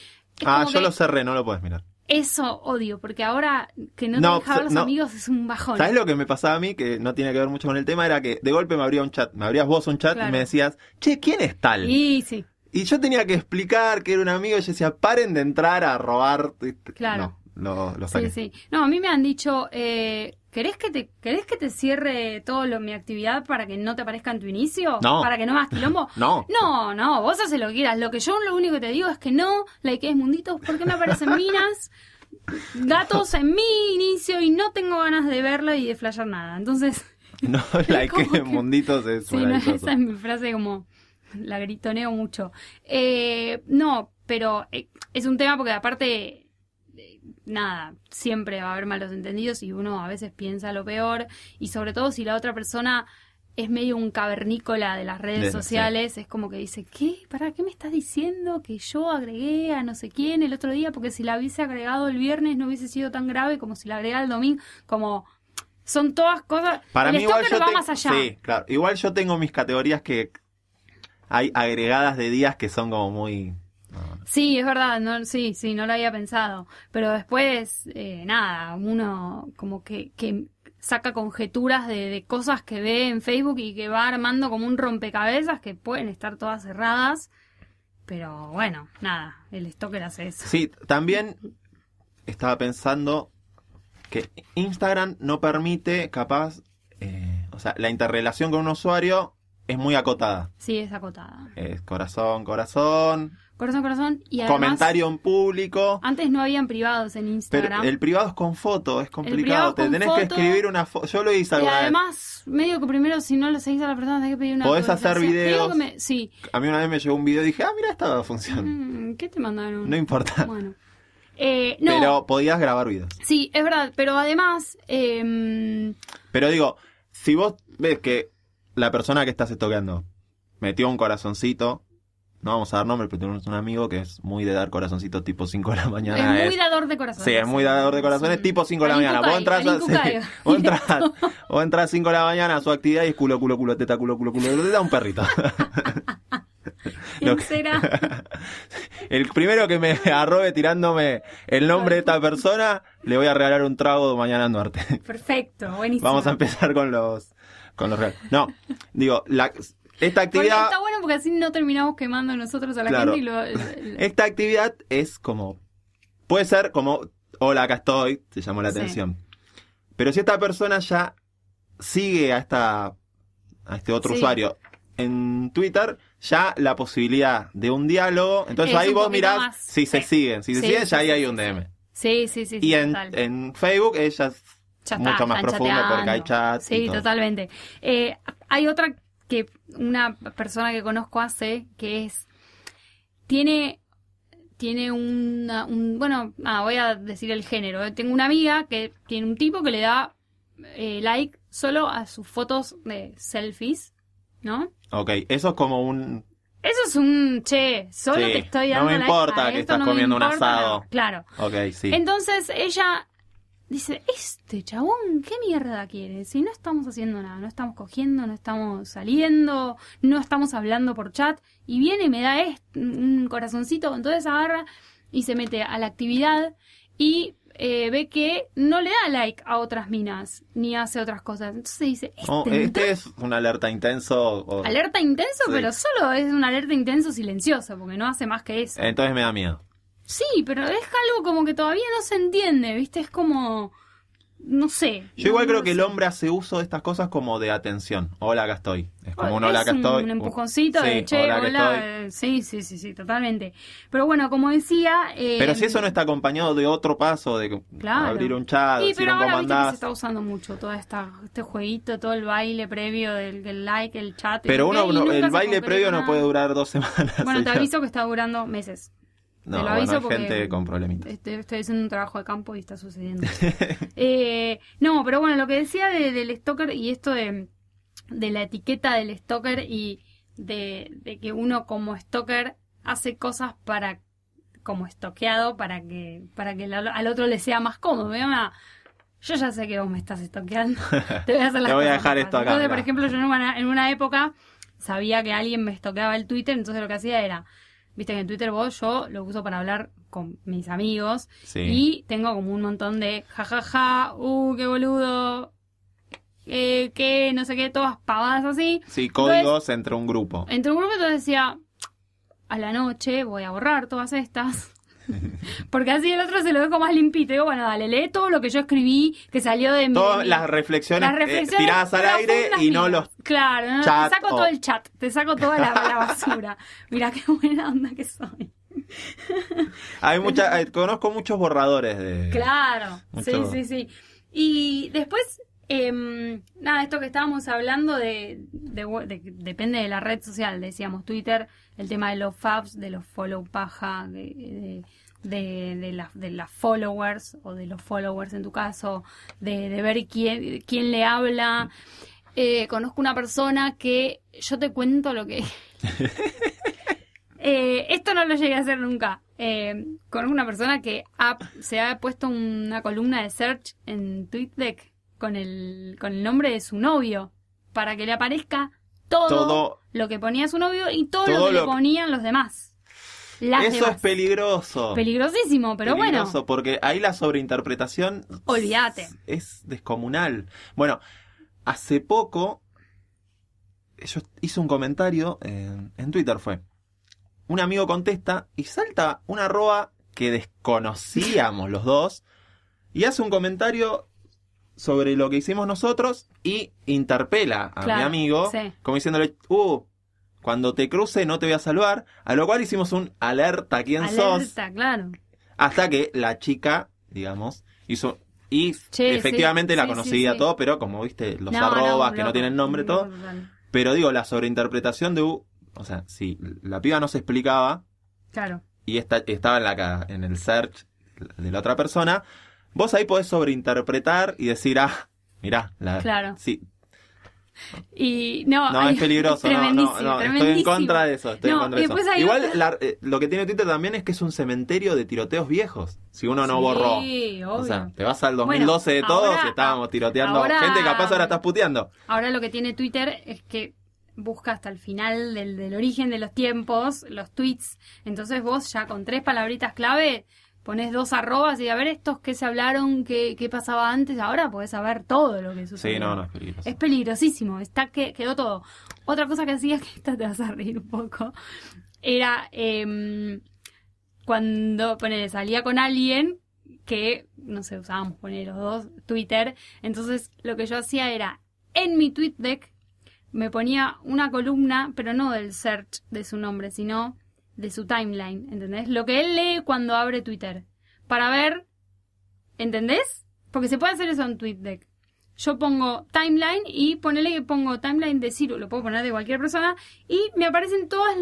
Ah, yo que lo cerré, no lo puedes mirar. Eso odio, porque ahora que no, No, te deja ver los no. amigos es un bajón. ¿Sabes lo que me pasaba a mí? Que no tiene que ver mucho con el tema, era que de golpe me abría un chat, me abrías vos un chat Claro. y me decías, che, ¿quién es tal? Y sí, Y yo tenía que explicar que era un amigo y yo decía, paren de entrar a robar. Claro. No, lo, lo sí, sí. No, a mí me han dicho, eh, ¿querés que te querés que te cierre todo lo, mi actividad para que no te aparezca en tu inicio? No. ¿Para que no hagas quilombo? No. No, no, vos haces lo que quieras. Lo que yo lo único que te digo es que no likees munditos porque me aparecen minas, gatos en mi inicio y no tengo ganas de verlo y de flashear nada. Entonces, No, como like que- munditos es Sí, no, esa es mi frase como la gritoneo mucho. Eh, no, pero eh, es un tema porque aparte, nada, siempre va a haber malos entendidos y uno a veces piensa lo peor y sobre todo si la otra persona es medio un cavernícola de las redes De- sociales, es como que dice, ¿qué? ¿Para qué me estás diciendo que yo agregué a no sé quién el otro día? Porque si la hubiese agregado el viernes no hubiese sido tan grave como si la agregara el domingo, como... Son todas cosas... Para el mí igual yo va te- más allá. Sí, claro. Igual yo tengo mis categorías que hay agregadas de días que son como muy... no, Sí, es verdad, no, sí, sí, no lo había pensado. Pero después, eh, nada, uno como que, que saca conjeturas de, de cosas que ve en Facebook y que va armando como un rompecabezas que pueden estar todas cerradas. Pero bueno, nada, el stalker hace eso. Sí, también estaba pensando que Instagram no permite, capaz, eh, o sea, la interrelación con un usuario es muy acotada. Sí, es acotada. Es corazón, corazón, Corazón, corazón. Y además, comentario en público. antes no habían privados en Pero Instagram. el privado es con foto, es complicado. Te tenés que foto. escribir una foto. Yo lo hice y alguna vez. además, medio que primero, si no lo seguís a la persona, tenés que pedir una Podés hacer videos. me- Sí. A mí una vez me llegó un video y dije, ah, mira, esta funciona. Mm, ¿Qué te mandaron? No importa. Bueno. Eh, no, Pero podías grabar videos. sí, es verdad, pero además, eh, Pero digo, si vos ves que la persona que estás estoqueando metió un corazoncito, no vamos a dar nombre, pero tenemos un amigo que es muy de dar corazoncitos tipo 5 de la mañana. es muy dador de corazones. Sí, es muy dador de corazones, Sí. tipo 5 de la mañana. Vos entras, vos entras, vos entras 5 de la mañana a su actividad y es culo, culo, culo, teta, culo, culo, culo, teta, un perrito. ¿Quién será? El primero que me arrobe tirándome el nombre de esta persona, le voy a regalar un trago mañana en Duarte. Perfecto, buenísimo. Vamos a empezar con los con los regalos. No, digo, la, esta Porque actividad está bueno porque así no terminamos quemando nosotros a la Claro. gente y lo... esta actividad es como puede ser como hola, acá estoy, te llamó la Sí. atención. Pero si esta persona ya sigue a esta a este otro Sí. usuario en Twitter, ya la posibilidad de un diálogo, entonces Es ahí vos mirás más. si se Sí. siguen, si se siguen ya ahí hay un. DM. Sí, sí, sí. Y en, en Facebook ella es Ya está, mucho más profundo porque hay chat. Sí, totalmente. Eh, hay otra que una persona que conozco hace, que es, tiene, tiene una, un, bueno, nada, voy a decir el género. eh. Tengo una amiga que tiene un tipo que le da eh, like solo a sus fotos de selfies, ¿no? Ok, eso es como un... Eso es un, che, solo Sí, te estoy no dando me like importa a que esto, estás no me comiendo un asado. Claro. Ok, sí. Entonces ella dice, este chabón, ¿qué mierda quiere? Si no estamos haciendo nada, no estamos cogiendo, no estamos saliendo, no estamos hablando por chat, y viene y me da este, un corazoncito, entonces agarra y se mete a la actividad y eh, ve que no le da like a otras minas, ni hace otras cosas. Entonces dice, este, Oh, este es una alerta intenso. o- alerta intenso, Sí. pero solo es un alerta intenso silencioso, porque no hace más que eso. Entonces me da miedo. Sí, pero es algo como que todavía no se entiende, ¿viste? Es como. No sé. Yo igual creo que el hombre hace uso de estas cosas como de atención. Hola, acá estoy. Es como un hola, acá un estoy. empujoncito de Sí, che, hola, eh, Sí, sí, sí, sí, totalmente. Pero bueno, como decía. eh, Pero si eso no está acompañado de otro paso, de Claro. abrir un chat, Sí, pero un ahora viste que se está usando mucho todo esta, este jueguito, todo el baile previo del, del like, el chat. Pero uno, y el baile previo no puede durar dos semanas. Bueno, te aviso que está durando meses. No, te lo bueno, aviso hay porque- gente con problemitas. Estoy, estoy haciendo un trabajo de campo y está sucediendo. Eh, no, pero bueno, lo que decía de- del stalker y esto de, de la etiqueta del stalker y de, de que uno como stalker hace cosas para como estoqueado para que para que al otro le sea más cómodo. Mira, yo ya sé que vos me estás estoqueando. Te voy a hacer las Te voy a dejar esto acá, Entonces, por ejemplo, yo en una, en una época sabía que alguien me estoqueaba el Twitter, entonces lo que hacía era, viste que en Twitter vos yo lo uso para hablar con mis amigos Sí. y tengo como un montón de jajaja, uh, qué boludo, eh, que no sé qué, todas pavadas así. Sí, códigos entre un grupo. Entre un grupo entonces decía, a la noche voy a borrar todas estas. Porque así el otro se lo dejo más limpito. Digo, bueno, dale, lee todo lo que yo escribí, que salió de mi... Todas las reflexiones, las eh, reflexiones tiradas al aire y no los... Claro, no, chat te saco o- todo el chat, te saco toda la, la basura. Mira qué buena onda que soy. Hay mucha, eh, conozco muchos borradores de... Claro, Mucho- sí, sí, sí. Y después, em, nada, esto que estábamos hablando de, de- de- depende de la red social, decíamos Twitter, el tema de los faps, de los follow paja, de, de, de, de las, de las followers o de los followers en tu caso, de, de ver quién, quién le habla. Eh, conozco una persona que yo te cuento lo que Eh, esto no lo llegué a hacer nunca. Eh, conozco una persona que ha- se ha puesto una columna de search en TweetDeck con el, con el nombre de su novio para que le aparezca todo, Todo. lo que ponía su novio y todo, Todo lo que lo le ponían los demás. Las Eso demás. es peligroso. Peligrosísimo, pero Peligroso, bueno, porque ahí la sobreinterpretación olvídate. es descomunal. Bueno, hace poco yo hice un comentario en, en Twitter fue. Un amigo contesta y salta una arroba que desconocíamos los dos y hace un comentario sobre lo que hicimos nosotros y interpela a Claro, mi amigo sí. como diciéndole, uh, cuando te cruce no te voy a saludar, a lo cual hicimos un alerta quién sos, Alerta, claro. hasta que la chica, digamos, hizo... Y Che, efectivamente sí, la sí, conocía sí, todo, pero como viste, los No, arrobas no, que no tienen nombre, todo. Pero digo, la sobreinterpretación de... uh, o sea, si la piba no se explicaba Claro. y esta, estaba en, la, en el search de la otra persona, vos ahí podés sobreinterpretar y decir, ah, mirá, la, Claro. sí, Y no, No, ay, es peligroso. No, no, tremendísimo, no, estoy en contra de eso. Estoy en No, contra de y eso. después hay Igual la- eh, lo que tiene Twitter también es que es un cementerio de tiroteos viejos. Si uno no Sí, borró. obvio. O sea, te vas al 2012 Bueno, de todos ahora- y estábamos tiroteando. ahora- Gente capaz ahora estás puteando. Ahora lo que tiene Twitter es que busca hasta el final del, del origen de los tiempos, los tweets. Entonces vos ya con tres palabritas clave pones dos arrobas y a ver estos que se hablaron, qué, qué pasaba antes, ahora podés saber todo lo que sucedió. Sí, no, no es peligroso. Es peligrosísimo, está que quedó todo. Otra cosa que hacía, que esta te vas a reír un poco, era em, cuando ponele, salía con alguien que, no sé, usábamos poner los dos Twitter, entonces lo que yo hacía era, en mi tweet deck, me ponía una columna, pero no del search de su nombre, sino de su timeline, ¿entendés? Lo que él lee cuando abre Twitter. Para ver, ¿entendés? Porque se puede hacer eso en TweetDeck. Yo pongo timeline y ponele que pongo timeline de Ciro, lo puedo poner de cualquier persona, y me aparecen todas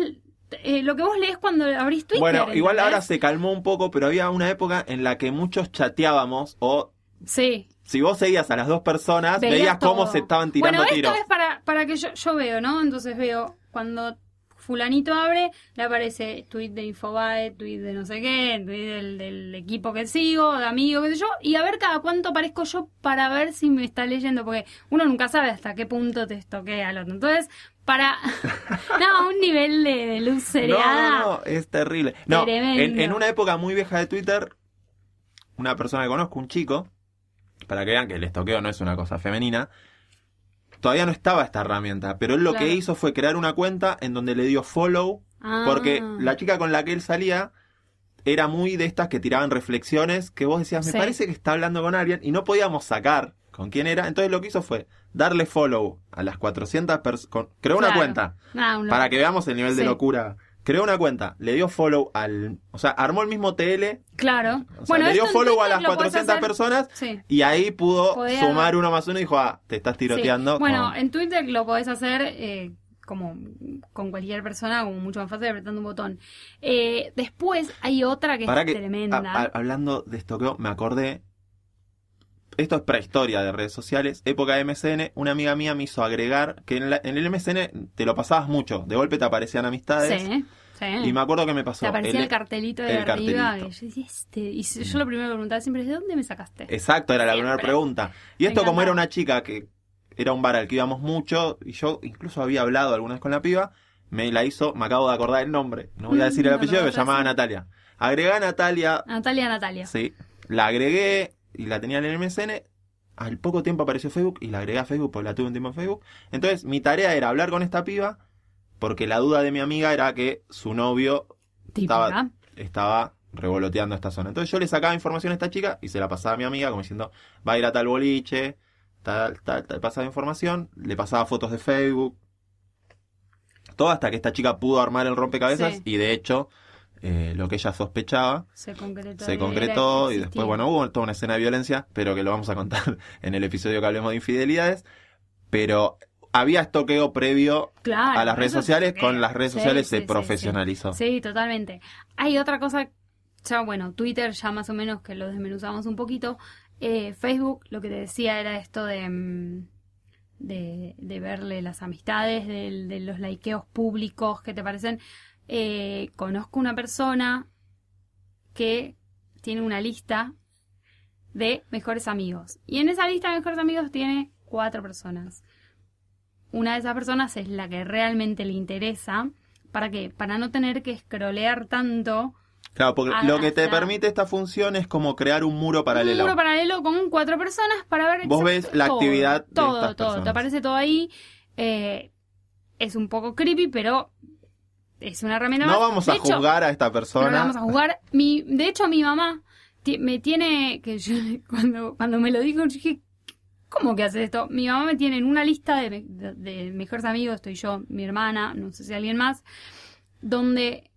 eh, lo que vos lees cuando abrís Twitter. Bueno, igual ahora se calmó un poco, pero había una época en la que muchos chateábamos o Sí. si vos seguías a las dos personas, Veías veías cómo se estaban tirando bueno, tiros. esto es para, para que yo, yo veo, ¿no? Entonces veo cuando fulanito abre, le aparece tweet de Infobae, tweet de no sé qué, tweet del, del equipo que sigo, de amigo, qué sé yo, y a ver cada cuánto aparezco yo para ver si me está leyendo, porque uno nunca sabe hasta qué punto te estoquea al otro. Entonces, para... no, un nivel de, de luz No, cereada. no, no, es terrible. No, en, en una época muy vieja de Twitter, una persona que conozco, un chico, para que vean que el estoqueo no es una cosa femenina, todavía no estaba esta herramienta, pero él lo Claro. que hizo fue crear una cuenta en donde le dio follow, Ah. porque la chica con la que él salía era muy de estas que tiraban reflexiones que vos decías, me Sí. parece que está hablando con alguien, y no podíamos sacar con quién era, entonces lo que hizo fue darle follow a las 400 personas, creó una cuenta, Ah, un para que veamos el nivel de locura. Creó una cuenta, le dio follow al. O sea, armó el mismo TL. Claro. O sea, le dio esto follow a las lo podés 400 hacer- personas Sí. y ahí pudo Podía- sumar uno más uno y dijo, ah, te estás tiroteando. Sí. Bueno, en Twitter lo podés hacer eh, como con cualquier persona, como mucho más fácil apretando un botón. Eh, después hay otra que Para es que, tremenda. a- a- hablando de estoqueo, me acordé. Esto es prehistoria de redes sociales. Época de MSN, una amiga mía me hizo agregar que en, la- en el MSN te lo pasabas mucho. De golpe te aparecían amistades. sí, sí. Y me acuerdo que me pasó. Te aparecía el, el- cartelito de el arriba. cartelito. que yo decía, este. Y yo lo primero que preguntaba siempre es: ¿de dónde me sacaste? Exacto, era la Siempre. primera pregunta. Y Me esto como era una chica que era un bar al que íbamos mucho, y yo incluso había hablado alguna vez con la piba, me la hizo, me acabo de acordar el nombre, no voy a Mm, decir el no lo apellido, que vas se a llamaba. Natalia. Agregué a Natalia, Natalia, Natalia. sí, la agregué y la tenía en el MSN, al poco tiempo apareció Facebook y la agregué a Facebook porque la tuve un tiempo en Facebook. Entonces mi tarea era hablar con esta piba, porque la duda de mi amiga era que su novio estaba, estaba revoloteando esta zona. Entonces yo le sacaba información a esta chica y se la pasaba a mi amiga como diciendo, va a ir a tal boliche, tal, tal, tal, pasaba información, le pasaba fotos de Facebook. Todo hasta que esta chica pudo armar el rompecabezas Sí. y de hecho eh, lo que ella sospechaba Se concretó. se concretó y después, bueno, hubo toda una escena de violencia, pero que lo vamos a contar en el episodio que hablemos de infidelidades. Pero había estoqueo previo Claro, a las redes sociales, es- con las redes sociales sí, se sí, profesionalizó. Sí, Sí, totalmente. Hay otra cosa, ya bueno, Twitter ya más o menos que lo desmenuzamos un poquito. Eh, Facebook, lo que te decía era esto de, mm, de, de verle las amistades, del- de, los likeos públicos que te parecen. Eh, conozco una persona que tiene una lista de mejores amigos. Y en esa lista de mejores amigos tiene cuatro personas. Una de esas personas es la que realmente le interesa. ¿Para qué? Para no tener que scrollear tanto. Claro, porque lo que te permite esta función es como crear un muro paralelo. Un muro paralelo con cuatro personas para ver Vos ves la todo, actividad de todo, estas todo. personas. Te aparece todo ahí. Eh, es un poco creepy, pero es una herramienta no más. vamos De a hecho, juzgar a esta no persona. la vamos a jugar. Mi, de hecho, mi mamá me tiene. que yo, cuando, cuando me lo dijo, yo dije, ¿cómo que haces esto? Mi mamá me tiene en una lista de, de- de mejores amigos, estoy yo, mi hermana, no sé si alguien más, donde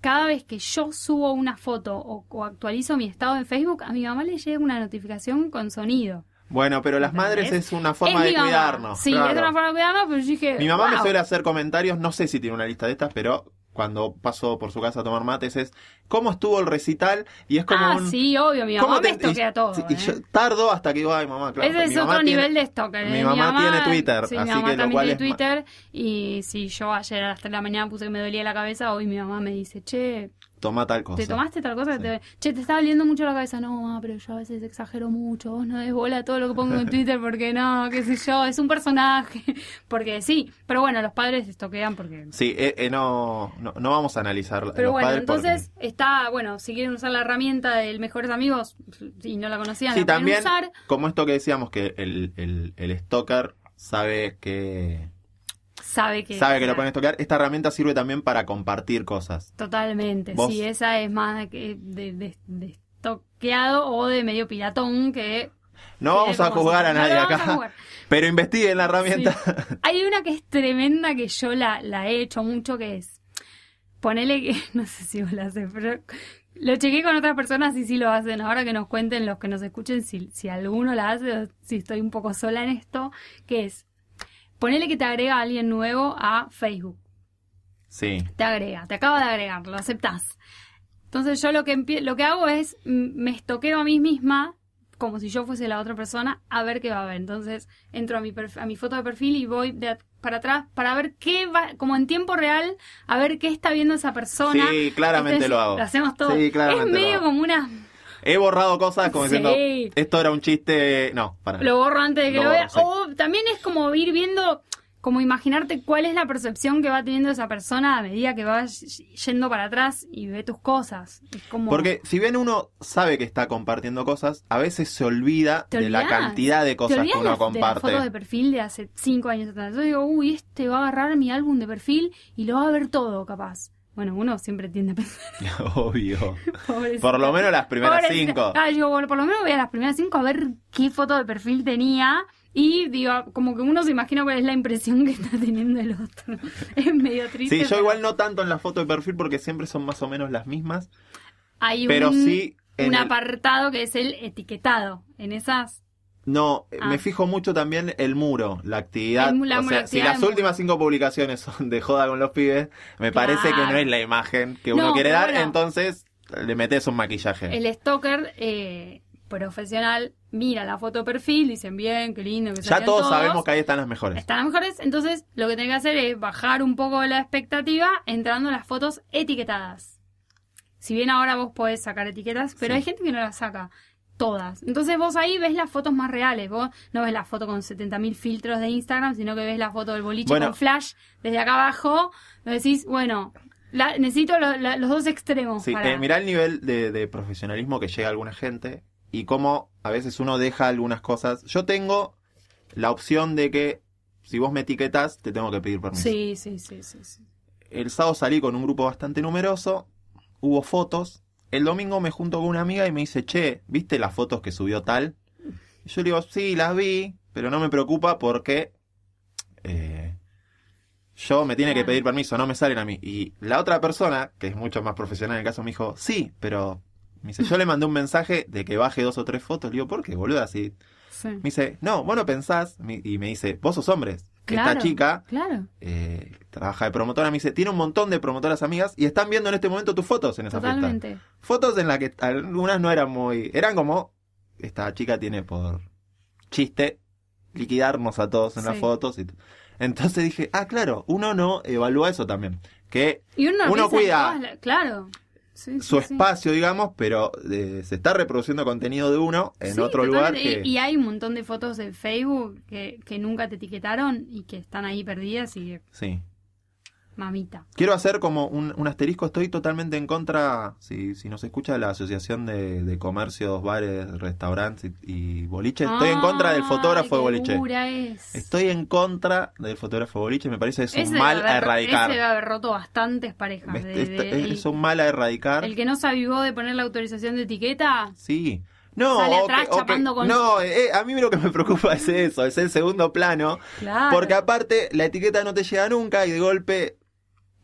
cada vez que yo subo una foto o, o actualizo mi estado en Facebook, a mi mamá le llega una notificación con sonido. Bueno, pero las ¿Entendés? madres es una forma Es de cuidarnos. Sí, claro. es una forma de cuidarnos, pero yo dije. Mi mamá me suele hacer comentarios, no sé si tiene una lista de estas, pero cuando paso por su casa a tomar mates es ¿cómo estuvo el recital? Y es como Ah, un sí, obvio, mi ¿cómo mamá me te- estoquea y- todo. y ¿eh? yo tardo hasta que digo, ay mamá, claro. Ese mi es otro tiene- nivel de stalker. ¿eh? mi mamá tiene Twitter, sí, así mi mamá que lo cual tiene es Twitter. Y si yo ayer a las 3 de la mañana puse que me dolía la cabeza, hoy mi mamá me dice, che, toma tal cosa. ¿Te tomaste tal cosa? Sí. Te- che, te está doliendo mucho la cabeza. No, ma, pero yo a veces exagero mucho. Vos no des bola todo lo que pongo en Twitter porque no, qué sé yo, es un personaje. Porque sí, pero bueno, los padres estoquean porque... Sí, eh, eh, no, no, no vamos a analizar Pero los bueno, padres porque- entonces está, bueno, si quieren usar la herramienta del Mejores Amigos y no la conocían, Sí, la pueden también, usar. como esto que decíamos, que el, el, el stalker sabe que Sabe que... sabe que lo pueden stalkear. Esta herramienta sirve también para compartir cosas. Totalmente, Vos- sí, esa es más de, de, de, estoqueado o de medio piratón que... No vamos a juzgar a nadie acá, pero investiguen la herramienta. Hay una que es tremenda que yo la, la he hecho mucho, que es... Ponele que... No sé si vos la haces, pero... Lo chequé con otras personas y sí lo hacen. Ahora que nos cuenten los que nos escuchen si, si alguno la hace o si estoy un poco sola en esto, que es... Ponele que te agrega a alguien nuevo a Facebook. Sí. te agrega, te acaba de agregar, lo aceptás. Entonces yo lo que empie- lo que hago es me estoqueo a mí misma como si yo fuese la otra persona a ver qué va a ver. Entonces entro a mi a mi foto de perfil y voy de para atrás para ver qué va como en tiempo real a ver qué está viendo esa persona. Sí, claramente Entonces, lo hago. hacemos todo. Sí, claramente es lo medio hago. como una He borrado cosas como Sí. diciendo, esto era un chiste. No, para. lo borro antes de que Lo lo, borro, vea. sí. O también es como ir viendo, como imaginarte cuál es la percepción que va teniendo esa persona a medida que va y- yendo para atrás y ve tus cosas. Es como... Porque si bien uno sabe que está compartiendo cosas, a veces se olvida ¿Te de la cantidad de ¿Te cosas que uno de, comparte. de fotos de perfil de hace cinco años atrás? Yo digo, uy, este va a agarrar mi álbum de perfil y lo va a ver todo, capaz. Bueno, uno siempre tiende a pensar. Obvio. Por lo menos las primeras cinco. Ah, yo, bueno, por lo menos voy a las primeras cinco a ver qué foto de perfil tenía. Y digo, como que uno se imagina cuál es la impresión que está teniendo el otro. Es medio triste. Sí, yo pero igual no tanto en la foto de perfil porque siempre son más o menos las mismas. Hay pero un, sí en un el- apartado que es el etiquetado. En esas. No, Ah. me fijo mucho también el muro, la actividad. El mu- la o sea, si las últimas cinco publicaciones son de joda con los pibes, me parece que no es la imagen que No, uno quiere dar, entonces le metes un maquillaje. El stalker eh, profesional mira la foto de perfil, dicen bien, qué lindo, que Ya todos sabemos que ahí están las mejores. Están las mejores, entonces lo que tenés que hacer es bajar un poco la expectativa entrando a las fotos etiquetadas. Si bien ahora vos podés sacar etiquetas, pero Sí. hay gente que no las saca todas. Entonces vos ahí ves las fotos más reales. Vos no ves la foto con 70.000 filtros de Instagram, sino que ves la foto del boliche Bueno. con flash desde acá abajo. Lo decís, bueno, la- necesito lo- la- los dos extremos. Sí, para... eh, mirá el nivel de, de profesionalismo que llega a alguna gente y cómo a veces uno deja algunas cosas. Yo tengo la opción de que si vos me etiquetas, te tengo que pedir permiso. Sí, sí, sí, sí, sí. El sábado salí con un grupo bastante numeroso, hubo fotos. El domingo me junto con una amiga y me dice, che, ¿viste las fotos que subió tal? Y yo le digo, sí, las vi, pero no me preocupa porque eh, yo me tiene que pedir permiso, no me salen a mí. Y la otra persona, que es mucho más profesional en el caso, me dijo, sí, pero... Me dice, yo le mandé un mensaje de que baje dos o tres fotos. Le digo, ¿por qué, boludo? Así. Sí. Me dice, no, vos no pensás. Y me dice, vos sos hombres. Claro, Esta chica Claro, eh, trabaja de promotora, me dice, tiene un montón de promotoras amigas y están viendo en este momento tus fotos en esa fiesta. totalmente. Fotos en las que algunas no eran muy... Eran como, esta chica tiene por chiste liquidarnos a todos en las fotos. Y Entonces dije, ah, claro, uno no evalúa eso también. Que Y uno, Uno cuida la- Claro. Sí, su sí, sí. espacio, digamos, pero eh, se está reproduciendo contenido de uno en otro lugar que... Y, y hay un montón de fotos de Facebook que, que nunca te etiquetaron y que están ahí perdidas y que, Sí. Mamita. Quiero hacer como un, un asterisco, estoy totalmente en contra, si, si nos escucha la Asociación de, de Comercios, Bares, Restaurantes y, y Boliches, estoy en contra del fotógrafo de boliche. es. Estoy en contra del fotógrafo de boliche, me parece que es un Ese mal a erradicar. Ese debe haber roto bastantes parejas. De- este- de- es un mal a erradicar. el, que no se avivó de poner la autorización de etiqueta, Sí. No, Sale atrás que- o que- chapando con- no eh, a mí lo que me preocupa es eso, es el segundo plano. claro. Porque aparte, la etiqueta no te llega nunca y de golpe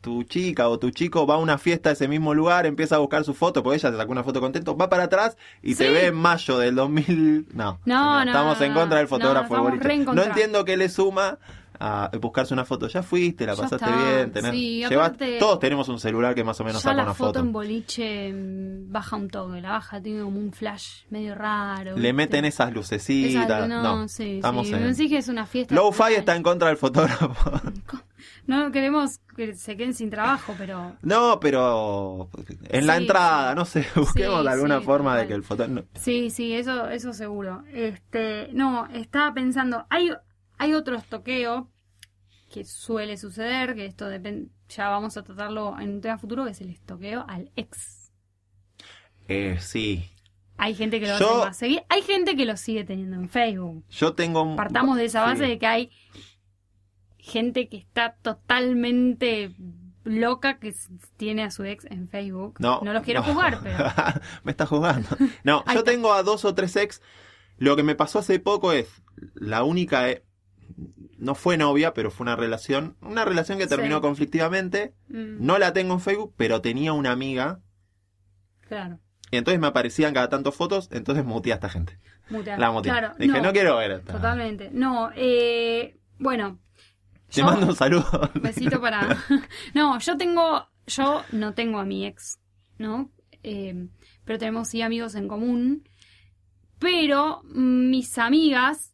tu chica o tu chico va a una fiesta a ese mismo lugar, empieza a buscar su foto, porque ella se sacó una foto contento, va para atrás y te Sí. ve en mayo del 2000. No, No, no, estamos no, en no, contra del no, fotógrafo de No contra. entiendo qué le suma a buscarse una foto. Ya fuiste, la Ya pasaste está, bien. Tenés, sí, llevas- aparte- todos tenemos un celular que más o menos saca la una foto, foto. en boliche mm, baja un toque, la baja tiene como un flash medio raro. Le ¿viste? meten esas lucecitas. Esa- no, no, sí, estamos sí. en... Me decís que es una fiesta. Low-Fi total. está en contra del fotógrafo. No queremos que se queden sin trabajo, pero no, pero en la Sí, entrada, no sé, busquemos Sí, alguna sí, forma de que el fotógrafo... sí, sí, eso, eso seguro. Este, no, estaba pensando, hay, hay otro estoqueo que suele suceder, que esto depende, ya vamos a tratarlo en un tema futuro, que es el estoqueo al ex. Eh, sí, Hay gente que lo Yo- hace más seguir, hay gente que lo sigue teniendo en Facebook. yo tengo... un- Partamos de esa base sí. de que hay gente que está totalmente loca que tiene a su ex en Facebook. No, los quiero no. jugar, pero me está jugando. No, yo tengo a dos o tres ex. Lo que me pasó hace poco es la única. No fue novia, pero fue una relación. Una relación que terminó Sí. conflictivamente. mm, No la tengo en Facebook, pero tenía una amiga. claro. Y entonces me aparecían cada tanto fotos. Entonces muteé a esta gente. mutear. La muteé. Claro, Dije, no, quiero ver esta. Totalmente. No, eh, bueno. Te yo- mando un saludo. Besito para. No, yo tengo. Yo no tengo a mi ex, ¿no? Eh, pero tenemos sí amigos en común. Pero mis amigas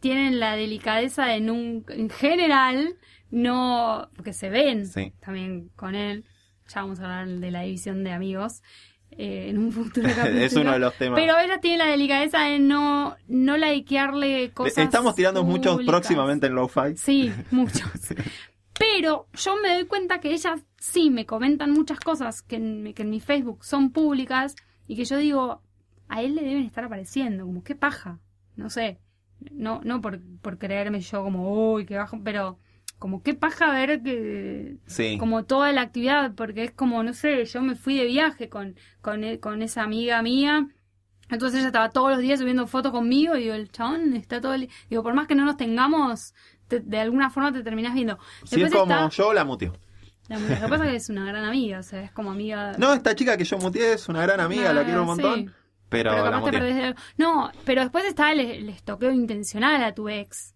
tienen la delicadeza de nunca. En general, no. Porque se ven Sí. también con él. Ya vamos a hablar de la división de amigos eh, en un futuro capítulo. es uno de los temas. Pero ella tiene la delicadeza de no, no likearle cosas. Estamos tirando muchos próximamente en Lo-Fi. Sí, muchos. Pero yo me doy cuenta que ellas sí me comentan muchas cosas que en, que en mi Facebook son públicas y que yo digo, a él le deben estar apareciendo, como qué paja. No sé. No, no por, por creerme yo como, uy, qué bajo, pero como qué paja ver que Sí. como toda la actividad, porque es como, no sé, yo me fui de viaje con, con, e- con esa amiga mía. Entonces ella estaba todos los días subiendo fotos conmigo y digo, el chabón está todo el... Digo, por más que no nos tengamos, te- de alguna forma te terminás viendo. Si es Después como está yo la muteo. la. Lo que pasa es que es una gran amiga, o sea, es como amiga... No, esta chica que yo muteé es una gran amiga, la Ah, quiero un montón. sí. Pero, Pero la te perdés de. No, pero después está el, el estoqueo intencional a tu ex.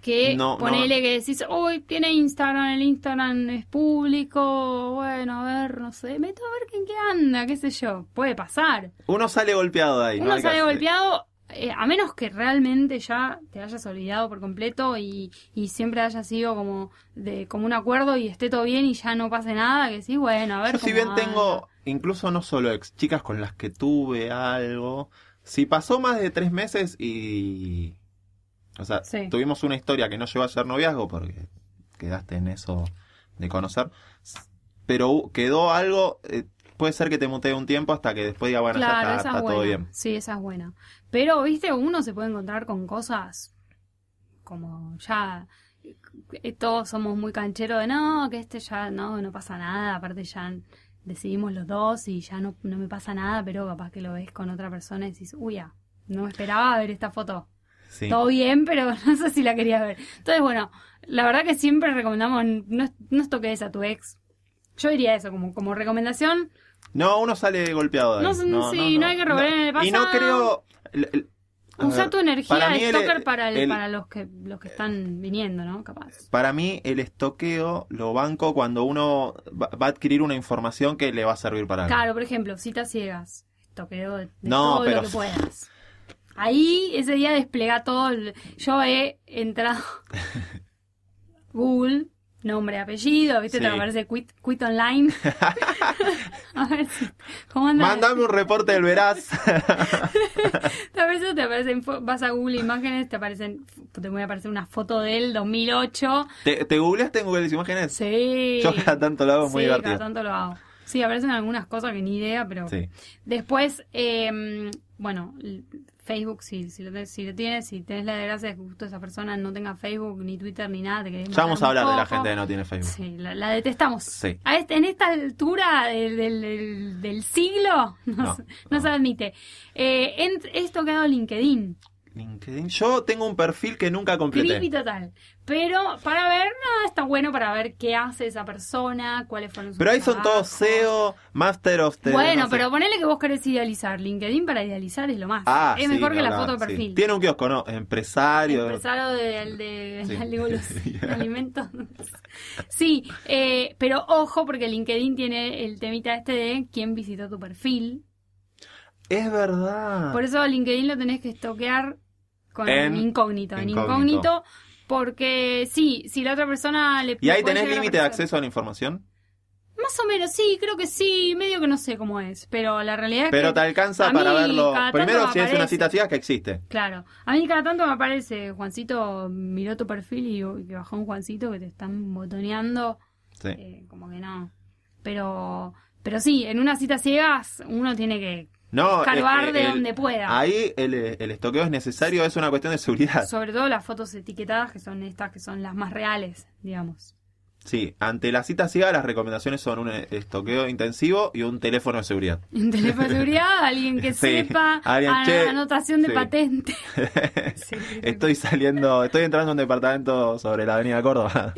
Que No, ponele que decís, uy, tiene Instagram, el Instagram es público, bueno, a ver, no sé, meto a ver en qué anda, qué sé yo. Puede pasar. Uno sale golpeado de ahí. no Uno sale golpeado, eh, a menos que realmente ya te hayas olvidado por completo y, y siempre haya sido como de como un acuerdo y esté todo bien y ya no pase nada, que sí, bueno, a ver. Yo si bien tengo, incluso no solo ex, chicas con las que tuve algo, si pasó más de tres meses y... O sea, Sí. tuvimos una historia que no llegó a ser noviazgo porque quedaste en eso de conocer, pero quedó algo, eh, puede ser que te mutee un tiempo hasta que después diga, bueno, Claro, ya está, esa está es todo bien. Sí, esa es buena. Pero, viste, uno se puede encontrar con cosas como ya eh, todos somos muy cancheros de no, que este ya no, no pasa nada, aparte ya decidimos los dos y ya no, no me pasa nada, pero capaz que lo ves con otra persona y decís, uy, ya, no me esperaba ver esta foto. Sí. Todo bien, pero no sé si la quería ver. Entonces, bueno, la verdad que siempre recomendamos no, no toques a tu ex. Yo diría eso como, como recomendación. No, uno sale golpeado de ahí. No, sí, no hay que robar en el Y no pasado. creo... Usa tu energía para de el- stalker para, el- el- para los que los que están viniendo, ¿no? Capaz. Para mí, el estoqueo lo banco cuando uno va va a adquirir una información que le va a servir para algo. Claro, por ejemplo, citas ciegas. Toqueo de, No, todo pero- lo que puedas. Ahí, ese día desplega todo. Yo he entrado. Google, nombre, apellido, ¿viste? Sí. Te aparece quit, quit online. a ver si. ¿Cómo anda? Mándame un reporte del Veraz. Te aparece, te aparecen, vas a Google Imágenes, te aparecen, te voy a aparecer una foto del 2008. ¿Te, te googleaste en Google Imágenes? Sí. Yo cada tanto lo hago, es muy sí, divertido. cada tanto lo hago. Sí, aparecen algunas cosas que ni idea, pero Sí. después, eh, bueno, Facebook, si, si, lo, si lo tienes, si tenés la desgracia de que justo esa persona no tenga Facebook, ni Twitter, ni nada, te Ya vamos a hablar de la gente que no tiene Facebook. Sí, la, la detestamos. Sí. A este- en esta altura del, del- siglo no, No, se, no no. se admite. Eh, en- esto quedado LinkedIn. LinkedIn. Yo tengo un perfil que nunca completé. Creepy total. Pero para ver, no, está bueno para ver qué hace esa persona, cuáles fueron sus Pero ahí son todos. SEO, Master of the... Bueno, no sé. pero ponele que vos querés idealizar. LinkedIn para idealizar es lo más. Ah, es mejor que la foto de sí. perfil. Tiene un kiosco, ¿no? Empresario. Empresario de, de, alimentos. Sí, eh, pero ojo porque LinkedIn tiene el temita este de quién visitó tu perfil. Es verdad. Por eso LinkedIn lo tenés que estoquear con En incógnito, en incógnito. incógnito, porque sí, si la otra persona le ¿Y ahí tenés límite de acceso a la información? Más o menos, sí, creo que sí, medio que no sé cómo es, pero la realidad es Pero que te alcanza para verlo. Primero, me si es una cita ciega, que existe. Claro, a mí cada tanto me aparece, Juancito miró tu perfil y, que bajó un Juancito que te están botoneando, Sí. eh, como que no. Pero, pero sí, en unas citas ciegas uno tiene que No, escarbar de el- donde pueda. Ahí el, el estoqueo es necesario, es una cuestión de seguridad. Sobre todo las fotos etiquetadas, que son estas, que son las más reales, digamos. Sí, ante la cita ciega las recomendaciones son un estoqueo intensivo y un teléfono de seguridad. Un teléfono de seguridad, alguien que Sí, sepa, alguien, a- che, anotación de sí. patente. Sí. Estoy saliendo, estoy entrando a un departamento sobre la avenida Córdoba.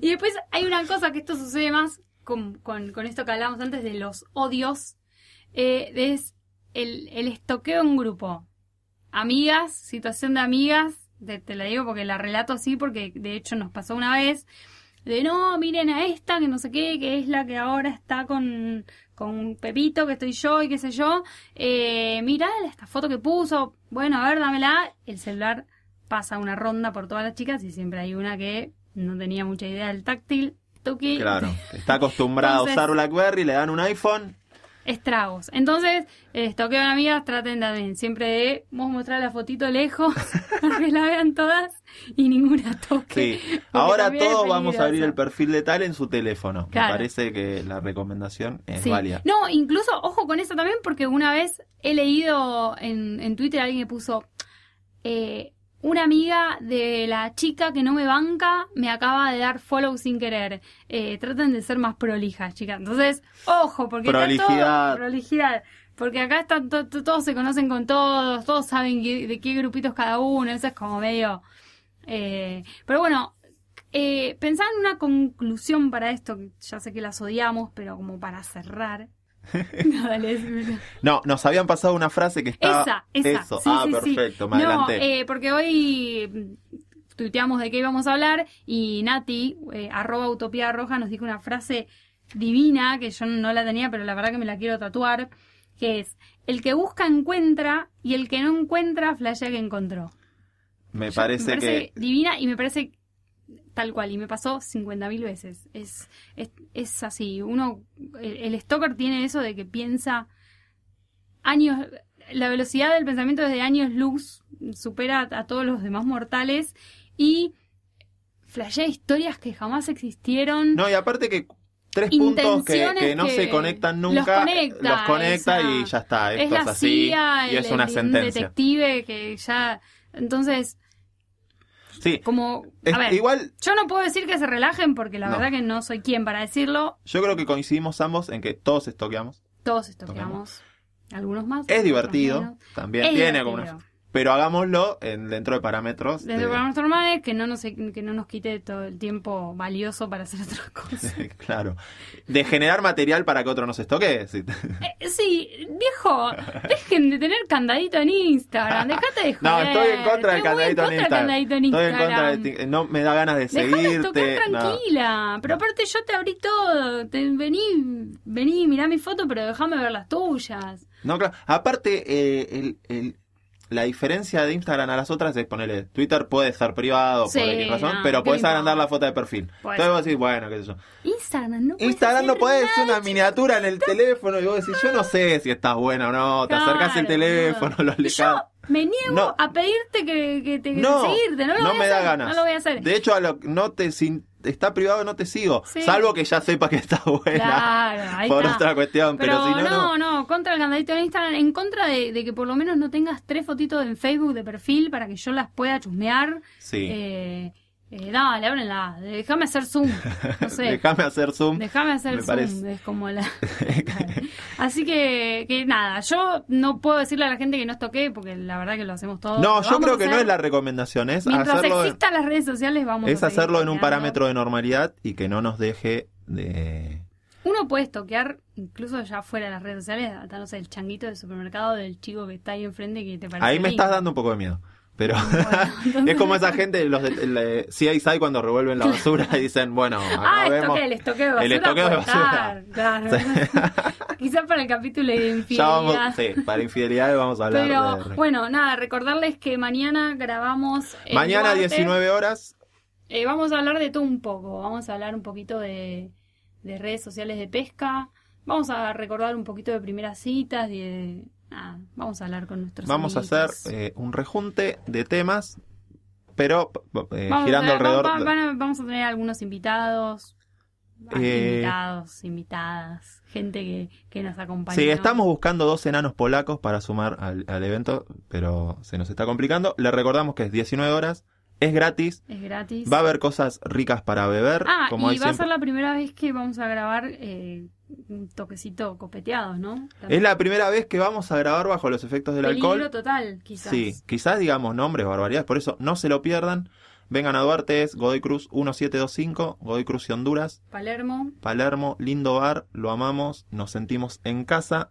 Y después hay una cosa que esto sucede más con, con, con esto que hablábamos antes de los odios, eh, es el, el estoqueo en grupo. Amigas, situación de amigas, te, te la digo porque la relato así porque de hecho nos pasó una vez, de no, miren a esta, que no sé qué, que es la que ahora está con, con Pepito, que estoy yo y qué sé yo, eh, mirá esta foto que puso, bueno, a ver, dámela, el celular pasa una ronda por todas las chicas y siempre hay una que no tenía mucha idea del táctil, tuki, Claro, está acostumbrada a usar BlackBerry, le dan un iPhone. Estragos. Entonces, estoqueo de amigas traten también siempre de vos mostrar la fotito lejos para que la vean todas y ninguna toque. Sí. Ahora todos vamos a abrir el perfil de tal en su teléfono. Claro. Me parece que la recomendación es Sí. válida. No, incluso, ojo con eso también, porque una vez he leído en, en Twitter alguien que puso eh, una amiga de la chica que no me banca me acaba de dar follow sin querer. Eh, traten de ser más prolijas, chicas. Entonces, ojo, porque está Prolijidad. todo prolijidad. Porque acá están to- to- todos se conocen con todos, todos saben de qué grupitos cada uno, eso es como medio... eh, pero bueno, eh, pensaba en una conclusión para esto, que ya sé que las odiamos, pero como para cerrar. No, dale, decímelo. No, nos habían pasado una frase que estaba... Esa, esa. Eso. Sí, ah, sí, sí. perfecto, me no, adelanté. eh, porque hoy tuiteamos de qué íbamos a hablar y Nati, eh, arroba Utopía Roja, nos dijo una frase divina que yo no la tenía, pero la verdad que me la quiero tatuar, que es, el que busca encuentra y el que no encuentra flashea que encontró. me, Yo- parece me parece que... divina y me parece tal cual y me pasó 50.000 veces es, es es así uno el, el stalker tiene eso de que piensa años la velocidad del pensamiento desde años luz supera a todos los demás mortales y flashea historias que jamás existieron No, y aparte que tres puntos que, que no que se conectan los nunca, conecta, los conecta esa- y ya está. es Esto la es así CIA y es una el- un sentencia. detective que ya entonces Sí, como es- a ver igual Yo no puedo decir que se relajen porque la No. verdad que no soy quien para decirlo. yo creo que coincidimos ambos en que todos estoqueamos. Todos estoqueamos. Algunos más. Es divertido, también Es tiene divertido. una... Pero hagámoslo en, dentro de parámetros. Desde de- programas normales que no nos que no nos quite todo el tiempo valioso para hacer otras cosas. claro. De generar material para que otro nos estoque. sí. Eh, sí, viejo, dejen de tener candadito en Instagram, dejate de joder. No, estoy en contra del candadito en contra Instagram. candadito en Estoy en contra de ti- No me da ganas de Dejame seguirte. tocar no. tranquila. Pero aparte yo te abrí todo. Te, vení, vení, mirá mi foto, pero déjame ver las tuyas. No, claro. Aparte, eh, el, el- la diferencia de Instagram a las otras es ponerle Twitter puede ser privado Sí, por X razón, no, pero ¿qué puedes agrandar la foto de perfil. Entonces vos decís, bueno, qué sé yo. Instagram no Instagram no puede ser una miniatura en el teléfono y vos decís, yo no sé si estás buena o no. Te el Claro, teléfono, boludo. lo Y alejas. Yo me niego No. a pedirte que, que te No, seguirte. No, lo voy a me da ganas. No lo voy a hacer. De hecho, a lo, no te, sin, está privado, no te sigo. Sí. Salvo que ya sepa que está buena. Claro, ahí por está. otra cuestión, pero, Pero, si no, no, no. no, contra el candadito en Instagram, en contra de, de que por lo menos no tengas tres fotitos en Facebook de perfil para que yo las pueda chusmear. Sí. Eh, Eh, dale, ábrenla, déjame hacer zoom. No sé. Déjame hacer zoom. Déjame hacer Me zoom, parece. es como la... Así que, que nada, yo no puedo decirle a la gente que nos toque, porque la verdad que lo hacemos todos. No, yo creo que no es la recomendación, es Mientras hacerlo, existan las redes sociales, vamos es a hacerlo en un parámetro de normalidad y que no nos deje de... Uno puede toquear, incluso ya fuera de las redes sociales, hasta no sé, el changuito del supermercado del chico que está ahí enfrente que te parece. Ahí me lindo. estás dando un poco de miedo. Pero Bueno, es como esa gente, los de, CSI cuando revuelven la basura y dicen, bueno, acá Ah, vemos... el estoqueo de basura. el estoqueo de basura. Claro. Quizás para el capítulo de infidelidad. vamos, sí, para infidelidades vamos a hablar Pero de... bueno, nada, recordarles que mañana grabamos. Mañana Duarte. 19 horas, Eh, vamos a hablar de todo un poco. Vamos a hablar un poquito de, de redes sociales de pesca. Vamos a recordar un poquito de primeras citas. De, nada, vamos a hablar con nuestros vamos a hacer eh, un rejunte de temas, pero eh, Vamos a girando tener- alrededor... vamos a tener algunos invitados. Ah, Eh, Invitados, invitadas, gente que, que nos acompaña. Sí, estamos buscando dos enanos polacos para sumar al, al evento, pero se nos está complicando. Le recordamos que es 19 horas, es gratis, Es gratis. va a haber cosas ricas para beber, Ah, como y va a ser la primera vez que vamos a grabar eh, un toquecito copeteados, ¿no? Es la primera vez que vamos a grabar bajo los efectos del Peligro alcohol. total, quizás. Sí, quizás digamos nombres, barbaridades, por eso no se lo pierdan. Vengan a Duarte, es Godoy Cruz 1725, Godoy Cruz y Honduras, Palermo. Palermo, lindo bar, lo amamos, nos sentimos en casa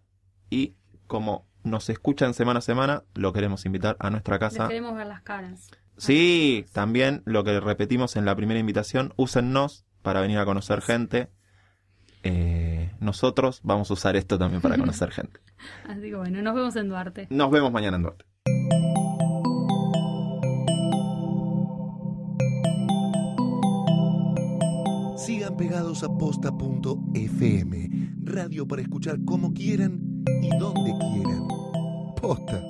y como nos escuchan semana a semana, lo queremos invitar a nuestra Les casa. queremos ver las caras. Sí, también lo que repetimos en la primera invitación, úsennos para venir a conocer gente. Eh, nosotros vamos a usar esto también para conocer gente. Así que bueno, nos vemos en Duarte. Nos vemos mañana en Duarte. Sigan pegados a posta.fm, radio para escuchar como quieran y donde quieran. Posta.